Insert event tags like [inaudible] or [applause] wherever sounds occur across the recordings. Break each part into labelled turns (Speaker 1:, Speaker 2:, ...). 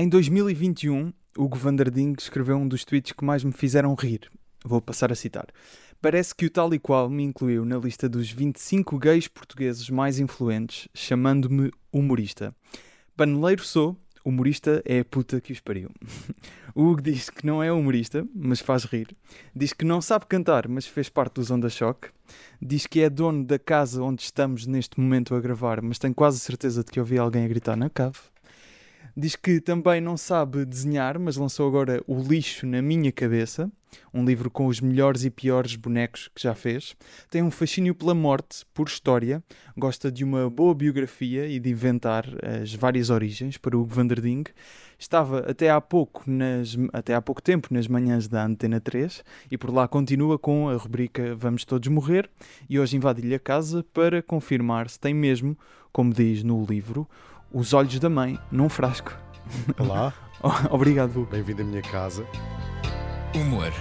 Speaker 1: Em 2021, Hugo Vanderding escreveu um dos tweets que mais me fizeram rir. Vou passar a citar. Parece que o tal e qual me incluiu na lista dos 25 gays portugueses mais influentes, chamando-me humorista. Paneleiro sou, humorista é a puta que os pariu. O [laughs] Hugo diz que não é humorista, mas faz rir. Diz que não sabe cantar, mas fez parte dos Onda Choque. Diz que é dono da casa onde estamos neste momento a gravar, mas tenho quase certeza de que ouvi alguém a gritar na cave. Diz que também não sabe desenhar, mas lançou agora O Lixo na Minha Cabeça, um livro com os melhores e piores bonecos que já fez. Tem um fascínio pela morte, por história, gosta de uma boa biografia e de inventar as várias origens para o Vanderding. Estava até há pouco, nas, até há pouco tempo nas manhãs da Antena 3 e por lá continua com a rubrica Vamos Todos Morrer e hoje invade-lhe a casa para confirmar se tem mesmo, como diz no livro, os olhos da mãe num frasco.
Speaker 2: Olá, [laughs]
Speaker 1: Obrigado, Hugo.
Speaker 2: bem-vindo à minha casa.
Speaker 3: Humor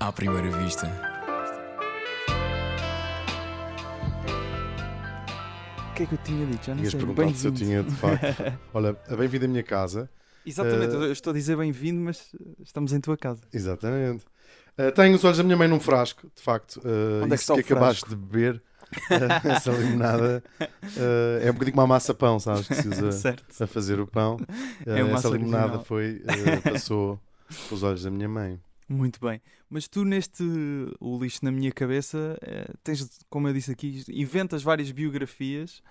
Speaker 3: à primeira vista.
Speaker 1: O que é que eu tinha dito? Já não
Speaker 2: Tinhas
Speaker 1: sei.
Speaker 2: perguntado se eu tinha, de facto. [laughs] Olha, a bem-vindo à minha casa.
Speaker 1: Exatamente,
Speaker 2: Eh,
Speaker 1: eu estou a dizer bem-vindo, mas estamos em tua casa.
Speaker 2: Exatamente. Uh, tenho os olhos da minha mãe num frasco, de facto. Uh,
Speaker 1: Onde é que está o
Speaker 2: que acabaste
Speaker 1: frasco?
Speaker 2: de beber, uh, [laughs] essa limonada, uh, é um bocadinho como a massa pão, sabes? Que se usa [laughs] a fazer o pão. Uh,
Speaker 1: É uma
Speaker 2: essa limonada
Speaker 1: original.
Speaker 2: foi, uh, passou [laughs] pelos olhos da minha mãe.
Speaker 1: Muito bem. Mas tu, neste O Lixo na Minha Cabeça, eh, tens, como eu disse aqui, inventas várias biografias.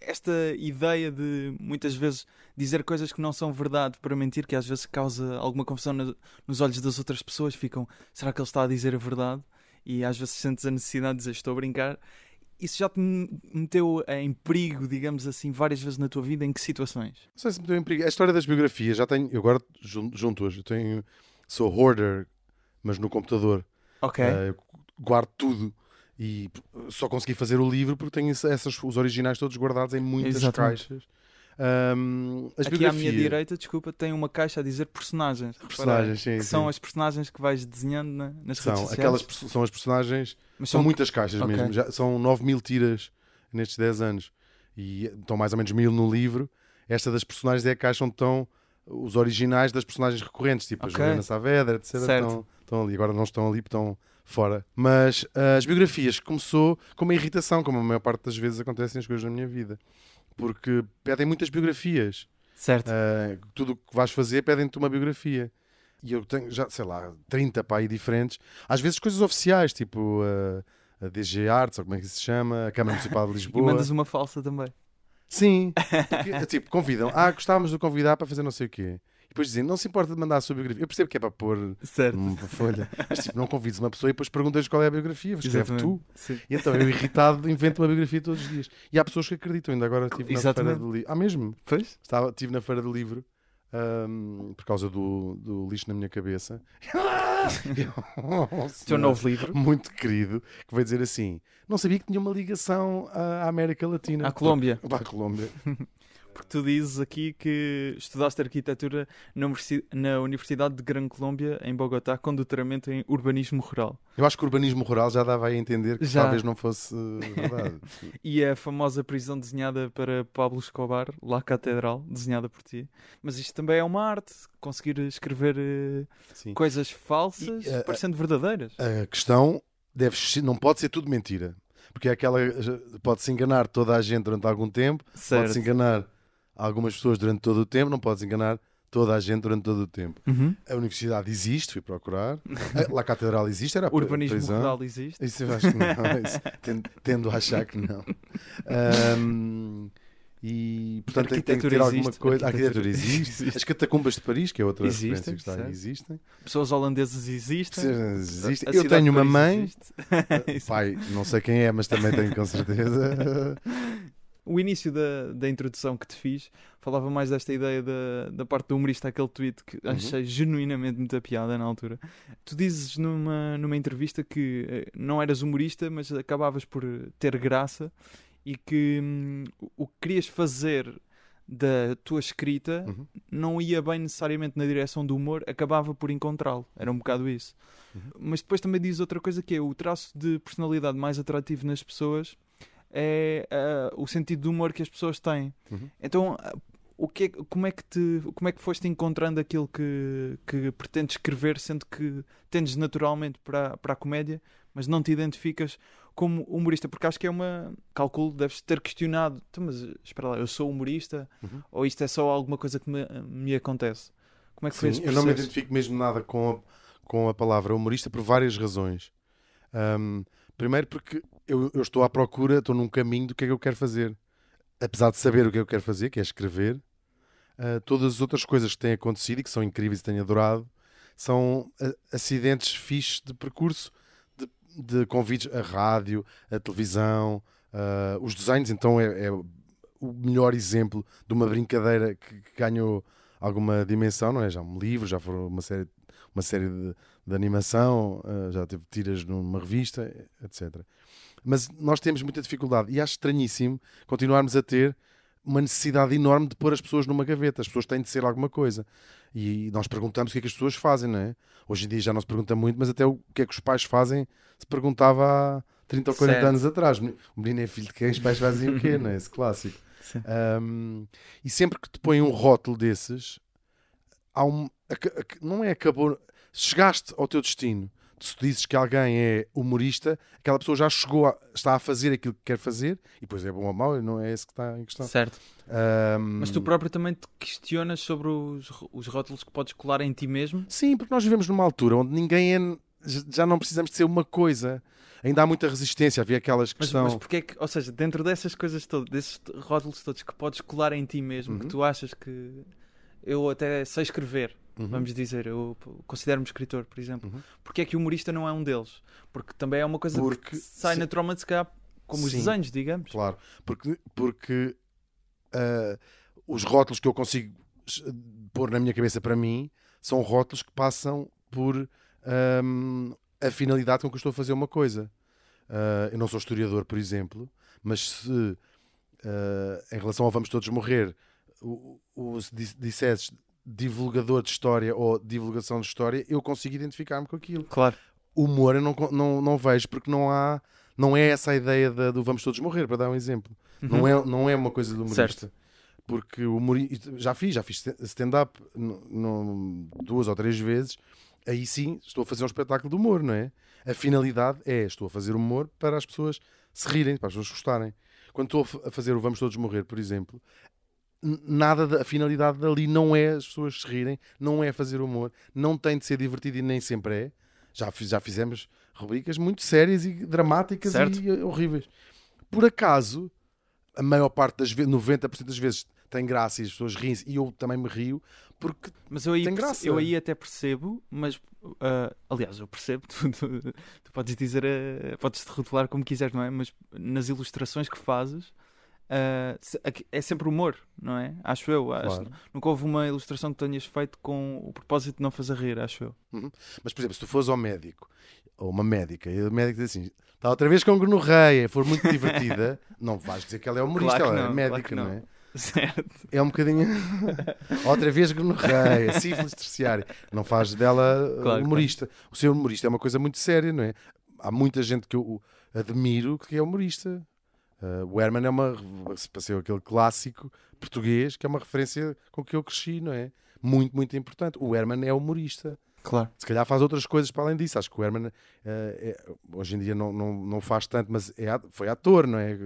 Speaker 1: Esta ideia de muitas vezes dizer coisas que não são verdade para mentir, que às vezes causa alguma confusão na- nos olhos das outras pessoas, ficam, será que ele está a dizer a verdade? E às vezes sentes a necessidade de dizer, estou a brincar. Isso já te meteu em perigo, digamos assim, várias vezes na tua vida? Em que situações?
Speaker 2: Não sei se me deu em perigo. A história das biografias, já tenho, eu agora jun- junto-as, eu tenho, sou hoarder, mas no computador.
Speaker 1: Ok.
Speaker 2: Uh, guardo tudo e só consegui fazer o livro porque tenho essas, os originais todos guardados em muitas
Speaker 1: Exatamente.
Speaker 2: caixas. Um, as
Speaker 1: Aqui à minha
Speaker 2: biografias-
Speaker 1: direita, desculpa, tem uma caixa a dizer personagens.
Speaker 2: Personagens, sim,
Speaker 1: que
Speaker 2: sim.
Speaker 1: são as personagens que vais desenhando na- nas
Speaker 2: São,
Speaker 1: redes sociais.
Speaker 2: aquelas são as personagens,
Speaker 1: Mas
Speaker 2: são muitas caixas
Speaker 1: Ok.
Speaker 2: mesmo, já, são 9 mil tiras nestes 10 anos e estão mais ou menos mil no livro. Esta das personagens é a caixa onde estão os originais das personagens recorrentes, tipo
Speaker 1: Ok.
Speaker 2: a Juliana Saavedra, etc.
Speaker 1: Certo.
Speaker 2: Estão, estão ali, agora não estão ali, estão fora. Mas ah, as biografias começou com uma irritação, como a maior parte das vezes acontecem as coisas na minha vida, porque pedem muitas biografias.
Speaker 1: Certo.
Speaker 2: Uh, tudo o que vais fazer pedem-te uma biografia. E eu tenho já, sei lá, 30 para aí diferentes. Às vezes coisas oficiais, tipo uh, a DG Arts, ou como é que se chama, a Câmara Municipal de [laughs]
Speaker 1: e
Speaker 2: Lisboa.
Speaker 1: mandas uma falsa também.
Speaker 2: Sim, porque, tipo, convidam. Ah, gostávamos de convidar para fazer não sei o quê. Depois dizem, não se importa de mandar a sua biografia. Eu percebo que é para pôr
Speaker 1: Certo.
Speaker 2: uma folha. Mas tipo, não convides uma pessoa e depois perguntas qual é a biografia. Escreve
Speaker 1: Exatamente.
Speaker 2: tu.
Speaker 1: Sim.
Speaker 2: E então eu, irritado, invento uma biografia todos os dias. E há pessoas que acreditam. Ainda agora estive na feira do livro. Ah, mesmo?
Speaker 1: Pois?
Speaker 2: Estava, estive na feira do livro ahm, por causa do, do lixo na minha cabeça. [laughs] um
Speaker 1: Teu
Speaker 2: senhor
Speaker 1: novo livro.
Speaker 2: Muito querido, que vai dizer assim: não sabia que tinha uma ligação à América Latina.
Speaker 1: À Colômbia.
Speaker 2: A Colômbia. [laughs]
Speaker 1: Porque tu dizes aqui que estudaste arquitetura na Universi- na Universidade de Gran Colômbia, em Bogotá, com doutoramento em urbanismo rural.
Speaker 2: Eu acho que o urbanismo rural já dava a entender que
Speaker 1: Já.
Speaker 2: talvez não fosse verdade. [laughs]
Speaker 1: E a famosa prisão desenhada para Pablo Escobar, La Catedral, desenhada por ti. Mas isto também é uma arte, conseguir escrever eh, coisas falsas,
Speaker 2: E, eh,
Speaker 1: parecendo verdadeiras.
Speaker 2: A questão deve não pode ser tudo mentira. Porque é aquela. Pode-se enganar toda a gente durante algum tempo, pode-se enganar algumas pessoas durante todo o tempo, não podes enganar toda a gente durante todo o tempo.
Speaker 1: Uhum.
Speaker 2: A universidade existe, fui procurar. A, La Catedral existe, era [laughs]
Speaker 1: Urbanismo
Speaker 2: prisão.
Speaker 1: rural existe.
Speaker 2: Isso eu acho que não. [laughs] Isso, tendo, tendo a achar que não. Ahm, e portanto tem, tem que ter alguma coisa. A
Speaker 1: Arquitetura
Speaker 2: arquitetura existe.
Speaker 1: existe.
Speaker 2: As catacumbas de Paris, que é outra
Speaker 1: Existem,
Speaker 2: referência que está aí, existem.
Speaker 1: Pessoas holandesas existem.
Speaker 2: Existem.
Speaker 1: A
Speaker 2: Eu tenho uma mãe, [laughs] pai, não sei quem é, mas também tenho com certeza.
Speaker 1: O início da, da introdução que te fiz falava mais desta ideia da, da parte do humorista, aquele tweet que
Speaker 2: Uhum.
Speaker 1: achei genuinamente muita piada na altura. Tu dizes numa, numa entrevista que eh, não eras humorista, mas acabavas por ter graça e que hum, o que querias fazer da tua escrita
Speaker 2: Uhum.
Speaker 1: não ia bem necessariamente na direção do humor, acabava por encontrá-lo. Era um bocado isso.
Speaker 2: Uhum.
Speaker 1: Mas depois também diz outra coisa que é o traço de personalidade mais atrativo nas pessoas é ah, o sentido de humor que as pessoas têm.
Speaker 2: Uhum.
Speaker 1: Então, o que é, como, é que te, como é que foste encontrando aquilo que, que pretendes escrever, sendo que tendes naturalmente para, para a comédia, mas não te identificas como humorista? Porque acho que é uma. Calculo, deves ter questionado, então, mas espera lá, eu sou humorista
Speaker 2: Uhum.
Speaker 1: ou isto é só alguma coisa que me, me acontece? Como é que foi
Speaker 2: Sim,
Speaker 1: esse
Speaker 2: eu não me identifico mesmo nada com a, com a palavra humorista por várias razões. Ahm, primeiro porque eu, eu estou à procura, estou num caminho do que é que eu quero fazer. Apesar de saber o que eu quero fazer, que é escrever, ah, todas as outras coisas que têm acontecido e que são incríveis e tenho adorado são ah, acidentes fixes de percurso, de, de convites a rádio, a televisão, ah, os desenhos. Então é, é o melhor exemplo de uma brincadeira que, que ganhou alguma dimensão, não é? Já um livro, já foram uma série, uma série de, de animação, ah, já teve tiras numa revista, etc. Mas nós temos muita dificuldade e acho estranhíssimo continuarmos a ter uma necessidade enorme de pôr as pessoas numa gaveta. As pessoas têm de ser alguma coisa. E nós perguntamos o que é que as pessoas fazem, não é? Hoje em dia já não se pergunta muito, mas até o que é que os pais fazem se perguntava há 30 ou 40
Speaker 1: Certo.
Speaker 2: anos atrás. O menino é filho de quem? Os pais fazem o quê, não é? Esse clássico. Um, e sempre que te põem um rótulo desses, há um, não é acabou. Se chegaste ao teu destino, se tu dizes que alguém é humorista, aquela pessoa já chegou, a- está a fazer aquilo que quer fazer, e depois é bom ou mau, não é esse que está em questão.
Speaker 1: Certo.
Speaker 2: Um,
Speaker 1: Mas tu próprio também te questionas sobre os, os rótulos que podes colar em ti mesmo?
Speaker 2: Sim, porque nós vivemos numa altura onde ninguém é. Já não precisamos de ser uma coisa. Ainda há muita resistência. Havia aquelas que
Speaker 1: Mas,
Speaker 2: estão.
Speaker 1: mas porque é que, ou seja, dentro dessas coisas todas, desses rótulos todos que podes colar em ti mesmo, que
Speaker 2: Uhum.
Speaker 1: tu achas que eu até sei escrever,
Speaker 2: Uhum.
Speaker 1: vamos dizer, eu considero-me escritor, por exemplo,
Speaker 2: Uhum.
Speaker 1: porque é que o humorista não é um deles? Porque também é uma coisa
Speaker 2: Porque-
Speaker 1: que sai
Speaker 2: sim.
Speaker 1: naturalmente, se calhar, como os
Speaker 2: Sim.
Speaker 1: desenhos, digamos.
Speaker 2: Claro, porque, porque ah, os rótulos que eu consigo pôr na minha cabeça para mim são rótulos que passam por ahm, a finalidade com que eu estou a fazer uma coisa. Ah, eu não sou historiador, por exemplo, mas se ah, em relação ao Vamos Todos Morrer, o, o, se dis- dissesses divulgador de história ou divulgação de história, eu consigo identificar-me com aquilo
Speaker 1: Claro.
Speaker 2: humor eu não, não, não vejo porque não há não é essa a ideia da- do vamos todos morrer para dar um exemplo não, é, não é uma coisa do humorista
Speaker 1: Uhum. Certo.
Speaker 2: porque o humorista já fiz já fiz stand-up duas ou três vezes aí sim estou a fazer um espetáculo de humor não é a finalidade é estou a fazer humor para as pessoas se rirem para as pessoas gostarem quando estou a fa- a fazer o vamos todos morrer por exemplo nada da a finalidade dali não é as pessoas se rirem, não é fazer humor, não tem de ser divertido e nem sempre é. Já, fiz- já fizemos rubricas muito sérias e dramáticas
Speaker 1: Certo.
Speaker 2: e eh, horríveis. Por acaso, a maior parte das vezes, 90% das vezes, tem graça e as pessoas riem e eu também me rio, porque
Speaker 1: Mas eu aí,
Speaker 2: Tem graça.
Speaker 1: eu aí até percebo, mas ah, aliás, eu percebo, [laughs] tu, tu- tu podes dizer, ah, podes te rotular como quiseres, não é? Mas nas ilustrações que fazes aqui- é sempre humor, não é? Acho eu. Acho-
Speaker 2: Claro.
Speaker 1: nunca houve uma ilustração que tenhas feito com o propósito de não fazer rir, acho eu.
Speaker 2: Mas, por exemplo, se tu fores ao médico ou uma médica e o médico diz assim: está outra vez com gonorreia, for muito divertida, [laughs] não vais dizer que ela é humorista,
Speaker 1: Claro
Speaker 2: ela é
Speaker 1: não, claro
Speaker 2: médica,
Speaker 1: que
Speaker 2: não.
Speaker 1: não.
Speaker 2: é? [laughs]
Speaker 1: Certo.
Speaker 2: É um bocadinho. [laughs] outra vez gonorreia, sífilis terciária. Não faz dela uh,
Speaker 1: Claro,
Speaker 2: humorista. O ser humorista é uma coisa muito séria, não é? Há muita gente que eu admiro que é humorista. Uh, o Herman é uma. Para ser aquele clássico português que é uma referência com que eu cresci, não é? Muito, muito importante. O Herman é humorista.
Speaker 1: Claro.
Speaker 2: Se calhar faz outras coisas para além disso. Acho que o Herman eh, é- hoje em dia não, não, não faz tanto, mas é, foi ator, não é?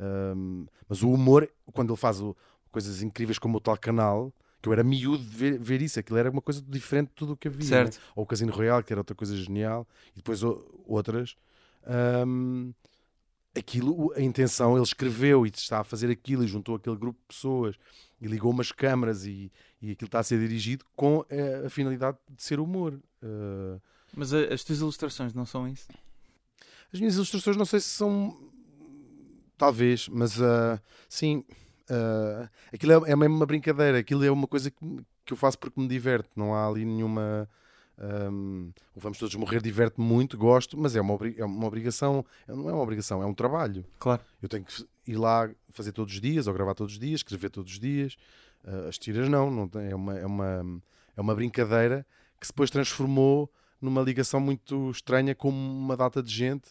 Speaker 2: Ahm, mas o humor, quando ele faz o- coisas incríveis como o tal canal, que eu era miúdo de ver, ver isso, aquilo era uma coisa diferente de tudo o que havia.
Speaker 1: Certo.
Speaker 2: né? Ou o Casino Royal, que era outra coisa genial, e depois o- outras. Ahm, aquilo, a intenção, ele escreveu e está a fazer aquilo e juntou aquele grupo de pessoas e ligou umas câmaras e, e aquilo está a ser dirigido com eh, a finalidade de ser humor. Eh,
Speaker 1: Mas a- as tuas ilustrações não são isso?
Speaker 2: as minhas ilustrações não sei se são talvez, mas ah, sim, ah, aquilo é, é mesmo uma brincadeira, aquilo é uma coisa que, que eu faço porque me diverte, não há ali nenhuma ahm, o vamos todos morrer, diverte muito, gosto, mas é uma, é uma obrigação, não é uma obrigação, é um trabalho.
Speaker 1: Claro.
Speaker 2: Eu tenho que ir lá fazer todos os dias, ou gravar todos os dias, escrever todos os dias. Ah, as tiras não, não tem- é, uma, é, uma, é uma brincadeira que se depois transformou numa ligação muito estranha com uma data de gente.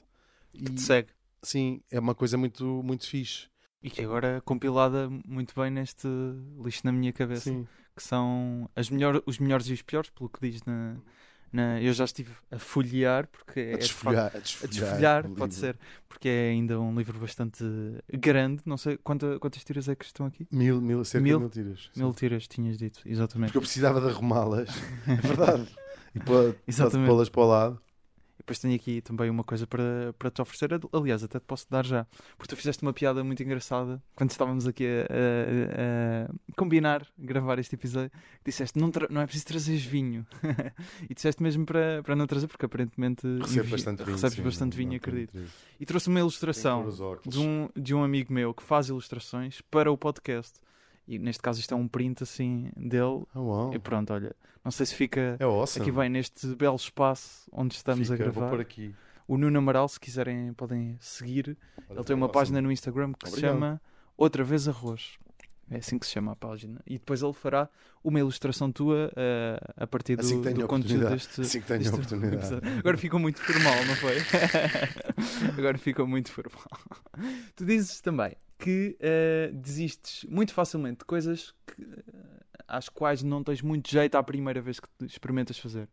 Speaker 2: E,
Speaker 1: Te segue.
Speaker 2: sim, é uma coisa muito, muito fixe.
Speaker 1: E que agora é compilada muito bem neste lixo na minha cabeça.
Speaker 2: Sim.
Speaker 1: Que são as melhor, os melhores e os piores, pelo que diz na. na- eu já estive a folhear, porque é
Speaker 2: A desfolhar, a
Speaker 1: a
Speaker 2: desfolhar,
Speaker 1: desfolhar,
Speaker 2: o
Speaker 1: pode ser, porque é ainda um livro bastante grande. Não sei quanta- quantas tiras é que estão aqui?
Speaker 2: Mil, mil, cerca
Speaker 1: Mil?
Speaker 2: de mil tiras. sim.
Speaker 1: Mil tiras, tinhas dito, exatamente.
Speaker 2: Porque eu precisava de arrumá-las. É verdade. [laughs] E pô- pô-las para o lado.
Speaker 1: Depois tenho aqui também uma coisa para, para te oferecer. Aliás, até te posso dar já. Porque tu fizeste uma piada muito engraçada quando estávamos aqui a, a- a combinar, gravar este episódio. Disseste: não, não é preciso trazeres vinho. [laughs] e disseste mesmo para, para não trazer, porque aparentemente
Speaker 2: Recebo bastante vinho.
Speaker 1: recebes
Speaker 2: sim,
Speaker 1: bastante vinho, acredito. E trouxe uma ilustração de um, de um amigo meu que faz ilustrações para o podcast. E neste caso, isto é um print assim dele.
Speaker 2: Ah, uau.
Speaker 1: E pronto, olha, não sei se fica.
Speaker 2: É awesome.
Speaker 1: Aqui bem neste belo espaço onde estamos
Speaker 2: Fica,
Speaker 1: a
Speaker 2: Vou
Speaker 1: gravar.
Speaker 2: pôr aqui.
Speaker 1: O Nuno Amaral, se quiserem, podem seguir.
Speaker 2: Olha,
Speaker 1: Ele tem uma
Speaker 2: awesome.
Speaker 1: página no Instagram que se
Speaker 2: Obrigado.
Speaker 1: chama Outra Vez Arroz. É assim que se chama a página. E depois ele fará uma ilustração tua eh, a partir do,
Speaker 2: Assim
Speaker 1: do conteúdo deste.
Speaker 2: Assim que tenho
Speaker 1: deste
Speaker 2: oportunidade.
Speaker 1: Agora ficou muito formal, não foi? [laughs] Agora ficou muito formal. Tu dizes também que eh, desistes muito facilmente de coisas que, eh, às quais não tens muito jeito à primeira vez que experimentas fazer.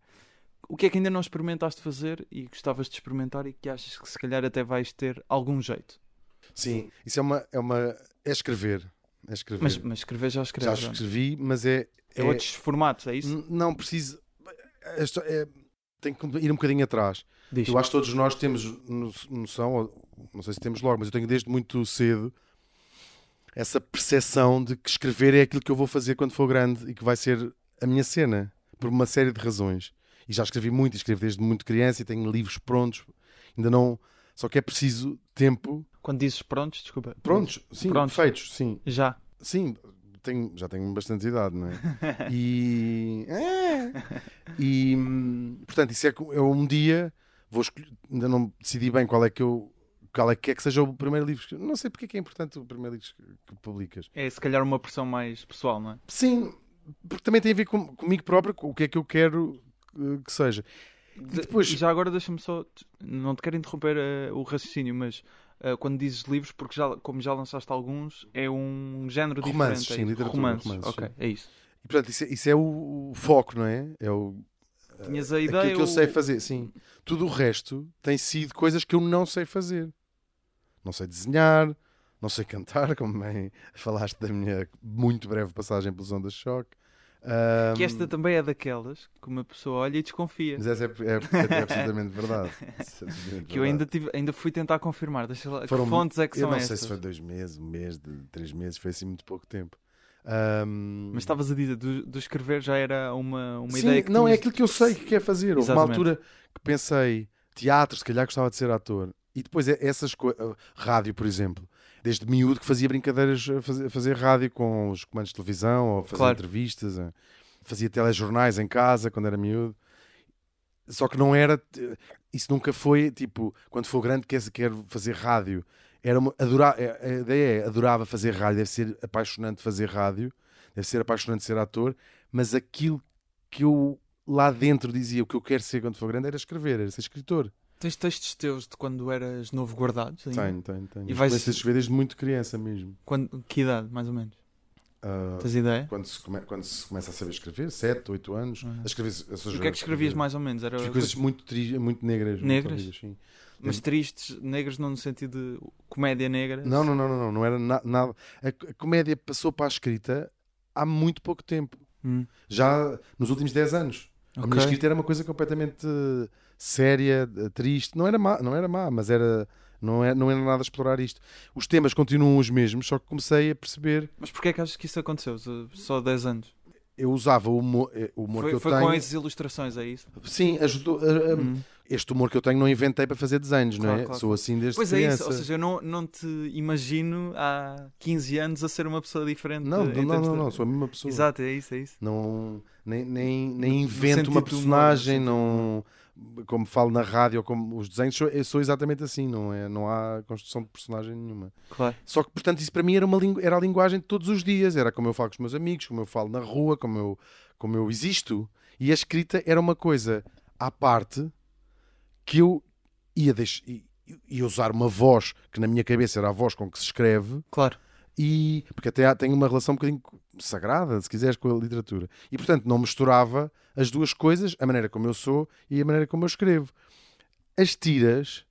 Speaker 1: O que é que ainda não experimentaste fazer e gostavas de experimentar e que achas que se calhar até vais ter algum jeito?
Speaker 2: Sim, isso é uma. É, uma, é escrever. É escrever.
Speaker 1: Mas, mas escrever já
Speaker 2: Já
Speaker 1: escreves. não é?
Speaker 2: escrevi, mas é.
Speaker 1: É outros formatos, é isso?
Speaker 2: Não preciso. é só- é- tem que ir um bocadinho atrás.
Speaker 1: Diz.
Speaker 2: Eu acho que todos nós temos no- noção, não sei se temos logo, mas eu tenho desde muito cedo essa percepção de que escrever é aquilo que eu vou fazer quando for grande e que vai ser a minha cena, por uma série de razões. E já escrevi muito, escrevo desde muito criança e tenho livros prontos, ainda não. Só que é preciso tempo.
Speaker 1: Quando dizes prontos, desculpa.
Speaker 2: Prontos, sim,
Speaker 1: Prontos.
Speaker 2: feitos, sim.
Speaker 1: Já.
Speaker 2: Sim, tenho, já tenho bastante idade, não é? [laughs] E. é. E. hum, Portanto, isso é, eu um dia vou escolher. Ainda não decidi bem qual é que eu. Qual é que é que seja o primeiro livro. que- Não sei porque é que é importante o primeiro livro que publicas.
Speaker 1: É se calhar uma pressão mais pessoal, não é?
Speaker 2: Sim, porque também tem a ver com, comigo próprio, com o que é que eu quero eh, que seja.
Speaker 1: De-
Speaker 2: depois-
Speaker 1: já agora deixa-me só. Não te quero interromper eh, o raciocínio, mas eh, quando dizes livros, porque já, como já lançaste alguns, é um género
Speaker 2: Romances,
Speaker 1: diferente. é
Speaker 2: sim, literatura,
Speaker 1: romances.
Speaker 2: romances,
Speaker 1: ok,
Speaker 2: sim.
Speaker 1: é isso.
Speaker 2: E portanto, isso é, isso é o, o foco, não é? É o,
Speaker 1: Tinhas a ideia.
Speaker 2: aquilo que eu
Speaker 1: o-
Speaker 2: sei fazer, sim. Tudo o resto tem sido coisas que eu não sei fazer. Não sei desenhar, não sei cantar, [laughs] como bem falaste da minha muito breve passagem pela Zona de Choque. Ahm,
Speaker 1: Que esta também é daquelas que uma pessoa olha e desconfia.
Speaker 2: Mas essa é, é- é absolutamente verdade. [laughs] É absolutamente
Speaker 1: Que eu ainda, tive, ainda fui tentar confirmar. Deixa lá.
Speaker 2: Foram-
Speaker 1: que fontes é que
Speaker 2: Eu
Speaker 1: são
Speaker 2: não
Speaker 1: estas?
Speaker 2: sei se foi dois meses, um mês, de, três meses, foi assim muito pouco tempo. Ahm,
Speaker 1: Mas estavas a dizer, do, do escrever já era uma, uma
Speaker 2: Sim,
Speaker 1: ideia que
Speaker 2: não, é
Speaker 1: tinhas-
Speaker 2: aquilo que eu sei que quer fazer. Houve uma altura que pensei, teatro, se calhar gostava de ser ator. E depois é- essas coisas, rádio, por exemplo. Desde miúdo que fazia brincadeiras a fazer, fazer rádio com os comandos de televisão, ou fazer
Speaker 1: Claro.
Speaker 2: entrevistas, a- fazia telejornais em casa quando era miúdo. Só que não era. Isso nunca foi tipo, quando for grande, quero, quero fazer rádio. Era uma, adorar, a ideia é, adorava fazer rádio, deve ser apaixonante fazer rádio, deve ser apaixonante ser ator, mas aquilo que eu lá dentro dizia o que eu quero ser quando for grande era escrever, era ser escritor.
Speaker 1: Tens textos teus de quando eras novo guardados? ainda?
Speaker 2: Tenho, tenho, tenho.
Speaker 1: E vais-
Speaker 2: Comecei a escrever desde muito criança mesmo.
Speaker 1: Quando, que idade, mais ou menos?
Speaker 2: Ah,
Speaker 1: Tens ideia?
Speaker 2: quando, se come- quando se começa a saber escrever, 7, 8 anos,
Speaker 1: Uhum.
Speaker 2: a escrever. a
Speaker 1: E o que é que escrevias mais ou menos? Era
Speaker 2: coisas muito, tri- muito negras. muito
Speaker 1: Negras?
Speaker 2: sim.
Speaker 1: Mas tristes, negros não no sentido de comédia negra?
Speaker 2: Não, não, não, não, não, não era na- nada. A, a comédia passou para a escrita há muito pouco tempo.
Speaker 1: Hum,
Speaker 2: Já nos últimos 10 anos. A minha escrita era uma coisa completamente eh, séria, eh, triste. Não era má, não era má mas era, não, era, não era nada explorar isto. Os temas continuam os mesmos, só que comecei a perceber.
Speaker 1: Mas porquê é que achas que isso aconteceu? Só- Só 10 anos?
Speaker 2: Eu usava o humor, eh, o humor
Speaker 1: Foi,
Speaker 2: que eu
Speaker 1: foi
Speaker 2: tenho.
Speaker 1: com essas ilustrações, é isso?
Speaker 2: Sim, ajudou.
Speaker 1: Hum.
Speaker 2: Este humor que eu tenho não inventei para fazer desenhos, não
Speaker 1: Claro,
Speaker 2: é?
Speaker 1: claro,
Speaker 2: Sou assim desde
Speaker 1: Pois é
Speaker 2: criança.
Speaker 1: isso, ou seja, eu não, não te imagino há 15 anos a ser uma pessoa diferente.
Speaker 2: não, não,
Speaker 1: termos
Speaker 2: não,
Speaker 1: de-
Speaker 2: não, não, sou a mesma pessoa.
Speaker 1: Exato, é isso, é isso.
Speaker 2: Não, nem, nem, nem invento uma
Speaker 1: humor,
Speaker 2: personagem,
Speaker 1: do
Speaker 2: não, como falo na rádio ou como os desenhos, sou, eu sou exatamente assim, não, é, não há construção de personagem nenhuma.
Speaker 1: Claro.
Speaker 2: Só que, portanto, isso para mim era, uma era a linguagem de todos os dias, era como eu falo com os meus amigos, como eu falo na rua, como eu, como eu existo. E a escrita era uma coisa à parte que eu ia, deix- i- e- e usar uma voz que na minha cabeça era a voz com que se escreve,
Speaker 1: Claro.
Speaker 2: e porque até tem uma relação um bocadinho sagrada, se quiseres, com a literatura. E portanto não misturava as duas coisas, a maneira como eu sou e a maneira como eu escrevo. As tiras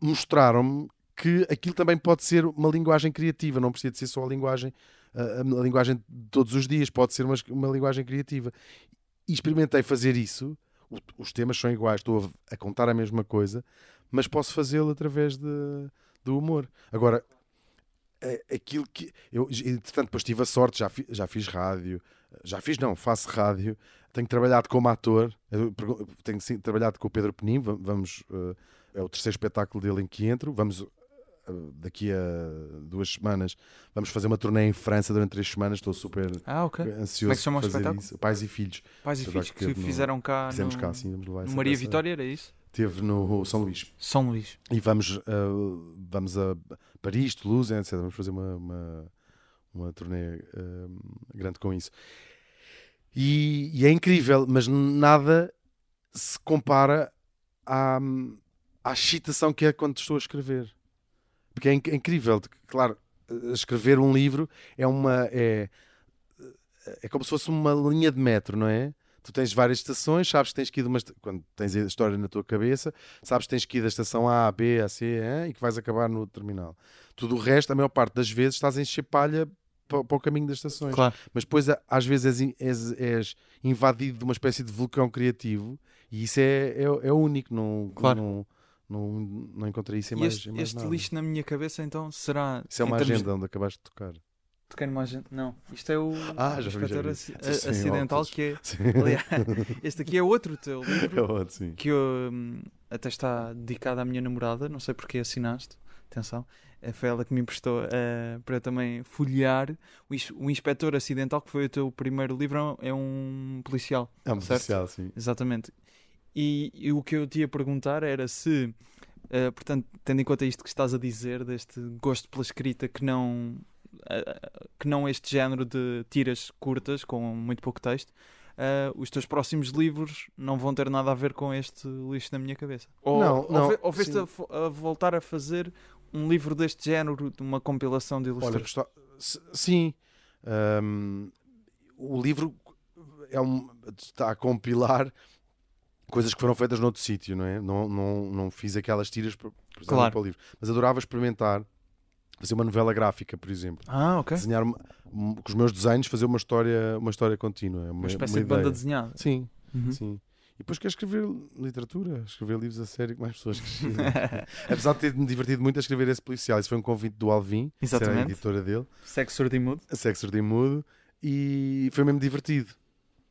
Speaker 2: mostraram-me que aquilo também pode ser uma linguagem criativa, não precisa de ser só a linguagem, a, a linguagem de todos os dias, pode ser uma, uma linguagem criativa. E experimentei fazer isso. Os temas são iguais, estou a, a contar a mesma coisa, mas posso fazê-lo através de, do humor. Agora, é- aquilo que eu, entretanto, depois tive a sorte, já, fi- já fiz rádio, já fiz, não, faço rádio, tenho trabalhado como ator, tenho sim, trabalhado com o Pedro Penin, va- vamos, eh, é o terceiro espetáculo dele em que entro, vamos daqui a duas semanas, vamos fazer uma turnê em França durante três semanas, estou super
Speaker 1: Ah, ok.
Speaker 2: ansioso
Speaker 1: Como é que se chama o espetáculo?
Speaker 2: isso. Pais e Filhos,
Speaker 1: Pais e filhos
Speaker 2: que
Speaker 1: que fizeram cá
Speaker 2: fizemos
Speaker 1: no,
Speaker 2: cá, sim, vamos levar essa
Speaker 1: Maria
Speaker 2: peça.
Speaker 1: Vitória, era isso?
Speaker 2: Teve no São Luís.
Speaker 1: São Luís.
Speaker 2: E vamos, uh, vamos a Paris, Toulouse, etc. Vamos fazer uma, uma, uma turnê uh, grande com isso. E, e é incrível, mas nada se compara à, à excitação que é quando estou a escrever. Porque é, é incrível, claro, eh, escrever um livro é uma. É, é como se fosse uma linha de metro, não é? Tu tens várias estações, sabes que tens que ir de uma. Quando tens a história na tua cabeça, sabes que tens que ir da estação A a B, a C hein, e que vais acabar no terminal. Tudo o resto, a maior parte das vezes, estás a encher palha para, para o caminho das estações.
Speaker 1: Claro.
Speaker 2: Mas depois, às vezes, és, és- és invadido de uma espécie de vulcão criativo e isso é, é, é único. Não,
Speaker 1: Claro.
Speaker 2: não, não, não encontrei isso em mais,
Speaker 1: este,
Speaker 2: em mais
Speaker 1: este
Speaker 2: nada.
Speaker 1: lixo na minha cabeça, então, será.
Speaker 2: Isso é uma agenda onde acabaste de tocar.
Speaker 1: Toquei numa agenda. Não, isto é o
Speaker 2: Ah, já vi, já vi. Sim, sim,
Speaker 1: Acidental, que é. [laughs]
Speaker 2: Sim.
Speaker 1: Aliás, este aqui é outro teu [laughs]
Speaker 2: É
Speaker 1: livro
Speaker 2: ótimo, sim.
Speaker 1: que eu, hum, até está dedicado à minha namorada, não sei porque assinaste, atenção, eh, foi ela que me emprestou eh, para também folhear. O, ins- o Inspetor Acidental, que foi o teu primeiro livro, é um policial,
Speaker 2: É um
Speaker 1: certo?
Speaker 2: social, sim.
Speaker 1: exatamente. E, e o que eu te ia perguntar era se, eh, portanto, tendo em conta isto que estás a dizer, deste gosto pela escrita que não, eh, que não este género de tiras curtas com muito pouco texto, eh, os teus próximos livros não vão ter nada a ver com este lixo na minha cabeça. Ou,
Speaker 2: Não, não,
Speaker 1: ou veste a, a voltar a fazer um livro deste género, de uma compilação de ilustrações.
Speaker 2: sim. Ahm, o livro é um, está a compilar coisas que foram feitas noutro sítio, não é? Não, não, não fiz aquelas tiras para,
Speaker 1: Claro.
Speaker 2: para o livro. Mas adorava experimentar fazer uma novela gráfica, por exemplo.
Speaker 1: Ah, ok.
Speaker 2: Desenhar com os meus desenhos, fazer uma história, uma história contínua.
Speaker 1: Uma
Speaker 2: Uma,
Speaker 1: espécie
Speaker 2: uma
Speaker 1: de banda desenhada.
Speaker 2: Sim,
Speaker 1: Uhum.
Speaker 2: sim. E depois quero escrever literatura, escrever livros a sério que mais pessoas [laughs] que Apesar de ter-me divertido muito a escrever esse policial, isso foi um convite do Alvin, que era a
Speaker 1: Exatamente.
Speaker 2: editora dele,
Speaker 1: Sexo surdo e mudo.
Speaker 2: Sexo de Mudo, e foi mesmo divertido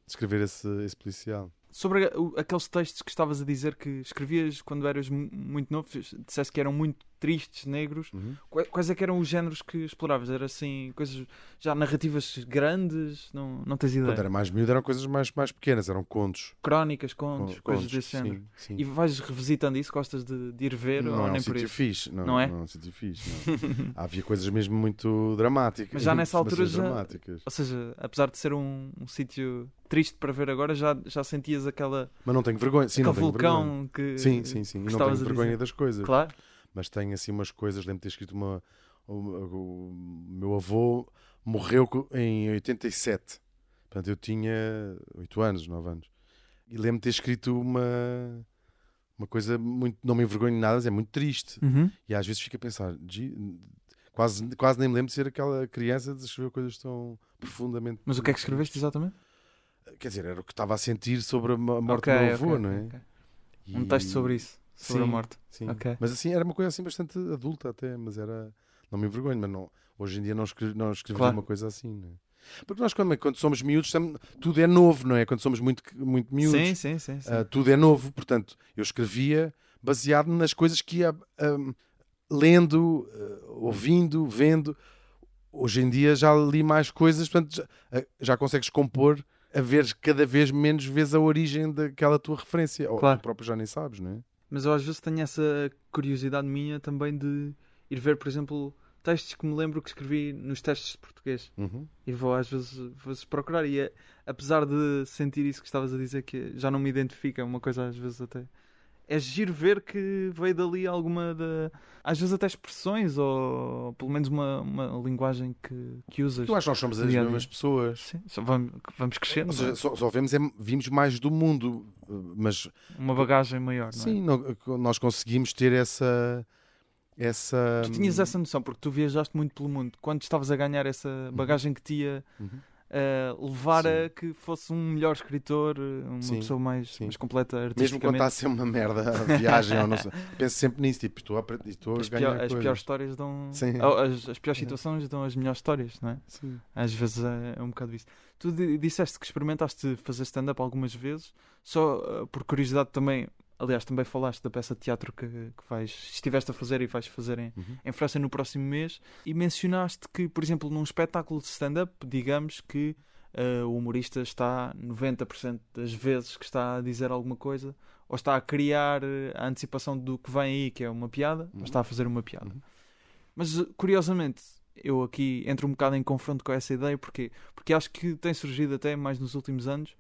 Speaker 2: escrever esse, esse policial.
Speaker 1: Sobre aqueles textos que estavas a dizer que escrevias quando eras mu- muito novo, disseste que eram muito tristes, negros. Qua- Quais é que eram os géneros que exploravas? Era assim, coisas já narrativas grandes? Não, não tens ideia?
Speaker 2: Quando era mais miúdo eram coisas mais, mais pequenas, eram contos.
Speaker 1: Crónicas, contos,
Speaker 2: Con-
Speaker 1: coisas
Speaker 2: contos,
Speaker 1: desse género.
Speaker 2: sim, sim.
Speaker 1: E vais revisitando isso? Gostas de, de ir ver
Speaker 2: não
Speaker 1: ou
Speaker 2: é um
Speaker 1: nem por isso?
Speaker 2: fixe, não,
Speaker 1: Não é?
Speaker 2: Não é um sítio fixe. [laughs] Havia coisas mesmo muito dramáticas.
Speaker 1: Mas já nessa altura já-
Speaker 2: dramáticas.
Speaker 1: Ou seja, apesar de ser um, um sítio triste para ver agora, já, já sentias aquela,
Speaker 2: Mas não tenho vergonha. Sim, não tenho vergonha.
Speaker 1: vulcão que.
Speaker 2: Sim, sim, sim. E não tenho vergonha
Speaker 1: dizer.
Speaker 2: das coisas.
Speaker 1: Claro.
Speaker 2: Mas tenho assim umas coisas. Lembro de ter escrito uma. O, o meu avô morreu em 87. Portanto, eu tinha 8 anos, 9 anos. E lembro de ter escrito uma. Uma coisa muito. Não me envergonho de nada, é muito triste.
Speaker 1: Uhum.
Speaker 2: E às vezes fico a pensar. "Gee, Quase, quase nem me lembro de ser aquela criança de escrever coisas tão profundamente.
Speaker 1: Mas o que é que escreveste exatamente?
Speaker 2: Quer dizer, era o que estava a sentir sobre a mo- morte
Speaker 1: Ok,
Speaker 2: do meu avô,
Speaker 1: ok,
Speaker 2: não é?
Speaker 1: ok. Um texto
Speaker 2: E-
Speaker 1: sobre isso, sobre a
Speaker 2: Sim.
Speaker 1: morte.
Speaker 2: Sim.
Speaker 1: Ok.
Speaker 2: Mas assim, era uma coisa assim bastante adulta até, mas era. Não me envergonho, mas não, hoje em dia não, escrevi, não escreveria
Speaker 1: Claro.
Speaker 2: uma coisa assim, não é? Porque nós, quando, quando somos miúdos, tam- tudo é novo, não é? Quando somos muito, muito miúdos,
Speaker 1: Sim, sim, sim. sim.
Speaker 2: ah, tudo é novo. Portanto, eu escrevia baseado nas coisas que ia lendo, ah, ouvindo, vendo. Hoje em dia já li mais coisas, portanto, já, ah, já consegues compor a ver cada vez menos vezes a origem daquela tua referência. Ou
Speaker 1: Claro.
Speaker 2: tu próprio já nem sabes, não é?
Speaker 1: Mas eu às vezes tenho essa curiosidade minha também de ir ver, por exemplo, textos que me lembro que escrevi nos testes de português.
Speaker 2: Uhum.
Speaker 1: E vou às vezes, vezes procurar. E é- apesar de sentir isso que estavas a dizer, que já não me identifica, é uma coisa às vezes até. É giro ver que veio dali alguma da. Às vezes até expressões ou pelo menos uma, uma linguagem que, que usas.
Speaker 2: Eu acho que nós somos as mesmas pessoas.
Speaker 1: Sim, só vamos, vamos crescendo. Não é?
Speaker 2: seja, só, só vemos, é, vimos mais do mundo, eh, mas
Speaker 1: Uma bagagem maior, não é?
Speaker 2: sim, nó- nós conseguimos ter essa. essa
Speaker 1: Tu tinhas essa noção, porque tu viajaste muito pelo mundo. Quando estavas a ganhar essa bagagem que ia
Speaker 2: Uhum.
Speaker 1: Eh, levar a
Speaker 2: Sim.
Speaker 1: que fosse um melhor escritor, uma
Speaker 2: Sim,
Speaker 1: pessoa mais, mais completa
Speaker 2: Mesmo
Speaker 1: artisticamente.
Speaker 2: quando está a ser uma merda a viagem, ou não sei, [laughs] penso sempre nisso, tipo, estou a, aprender- estou a
Speaker 1: as, pior- as piores histórias dão. Ou As, as piores
Speaker 2: É.
Speaker 1: situações dão as melhores histórias, não é?
Speaker 2: Sim.
Speaker 1: Às vezes é, é um bocado isso. Tu di- disseste que experimentaste fazer stand-up algumas vezes, só eh, por curiosidade também. Aliás, também falaste da peça de teatro que, que vais, estiveste a fazer e vais fazer em,
Speaker 2: Uhum.
Speaker 1: em França no próximo mês. E mencionaste que, por exemplo, num espetáculo de stand-up, digamos que eh, o humorista está 90% das vezes que está a dizer alguma coisa ou está a criar eh, a antecipação do que vem aí, que é uma piada,
Speaker 2: Uhum.
Speaker 1: mas está a fazer uma piada.
Speaker 2: Uhum.
Speaker 1: Mas eh, curiosamente, eu aqui entro um bocado em confronto com essa ideia, porque, porque acho que tem surgido até mais nos últimos anos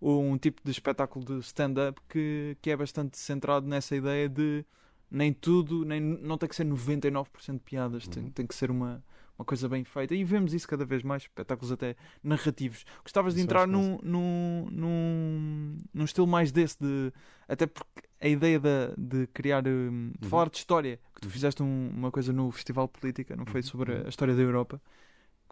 Speaker 1: um tipo de espetáculo de stand-up que, que é bastante centrado nessa ideia de nem tudo, nem, não tem que ser 99% de piadas, tem,
Speaker 2: Uhum.
Speaker 1: tem que ser uma, uma coisa bem feita. E vemos isso cada vez mais, espetáculos até narrativos. Gostavas de
Speaker 2: Isso
Speaker 1: entrar
Speaker 2: acho que
Speaker 1: num, num, num, num estilo mais desse, de, até porque a ideia da- de, criar, hum, de
Speaker 2: Uhum.
Speaker 1: falar de história, que tu
Speaker 2: Uhum.
Speaker 1: fizeste um- uma coisa no Festival Política, não foi
Speaker 2: Uhum.
Speaker 1: sobre
Speaker 2: Uhum.
Speaker 1: a história da Europa.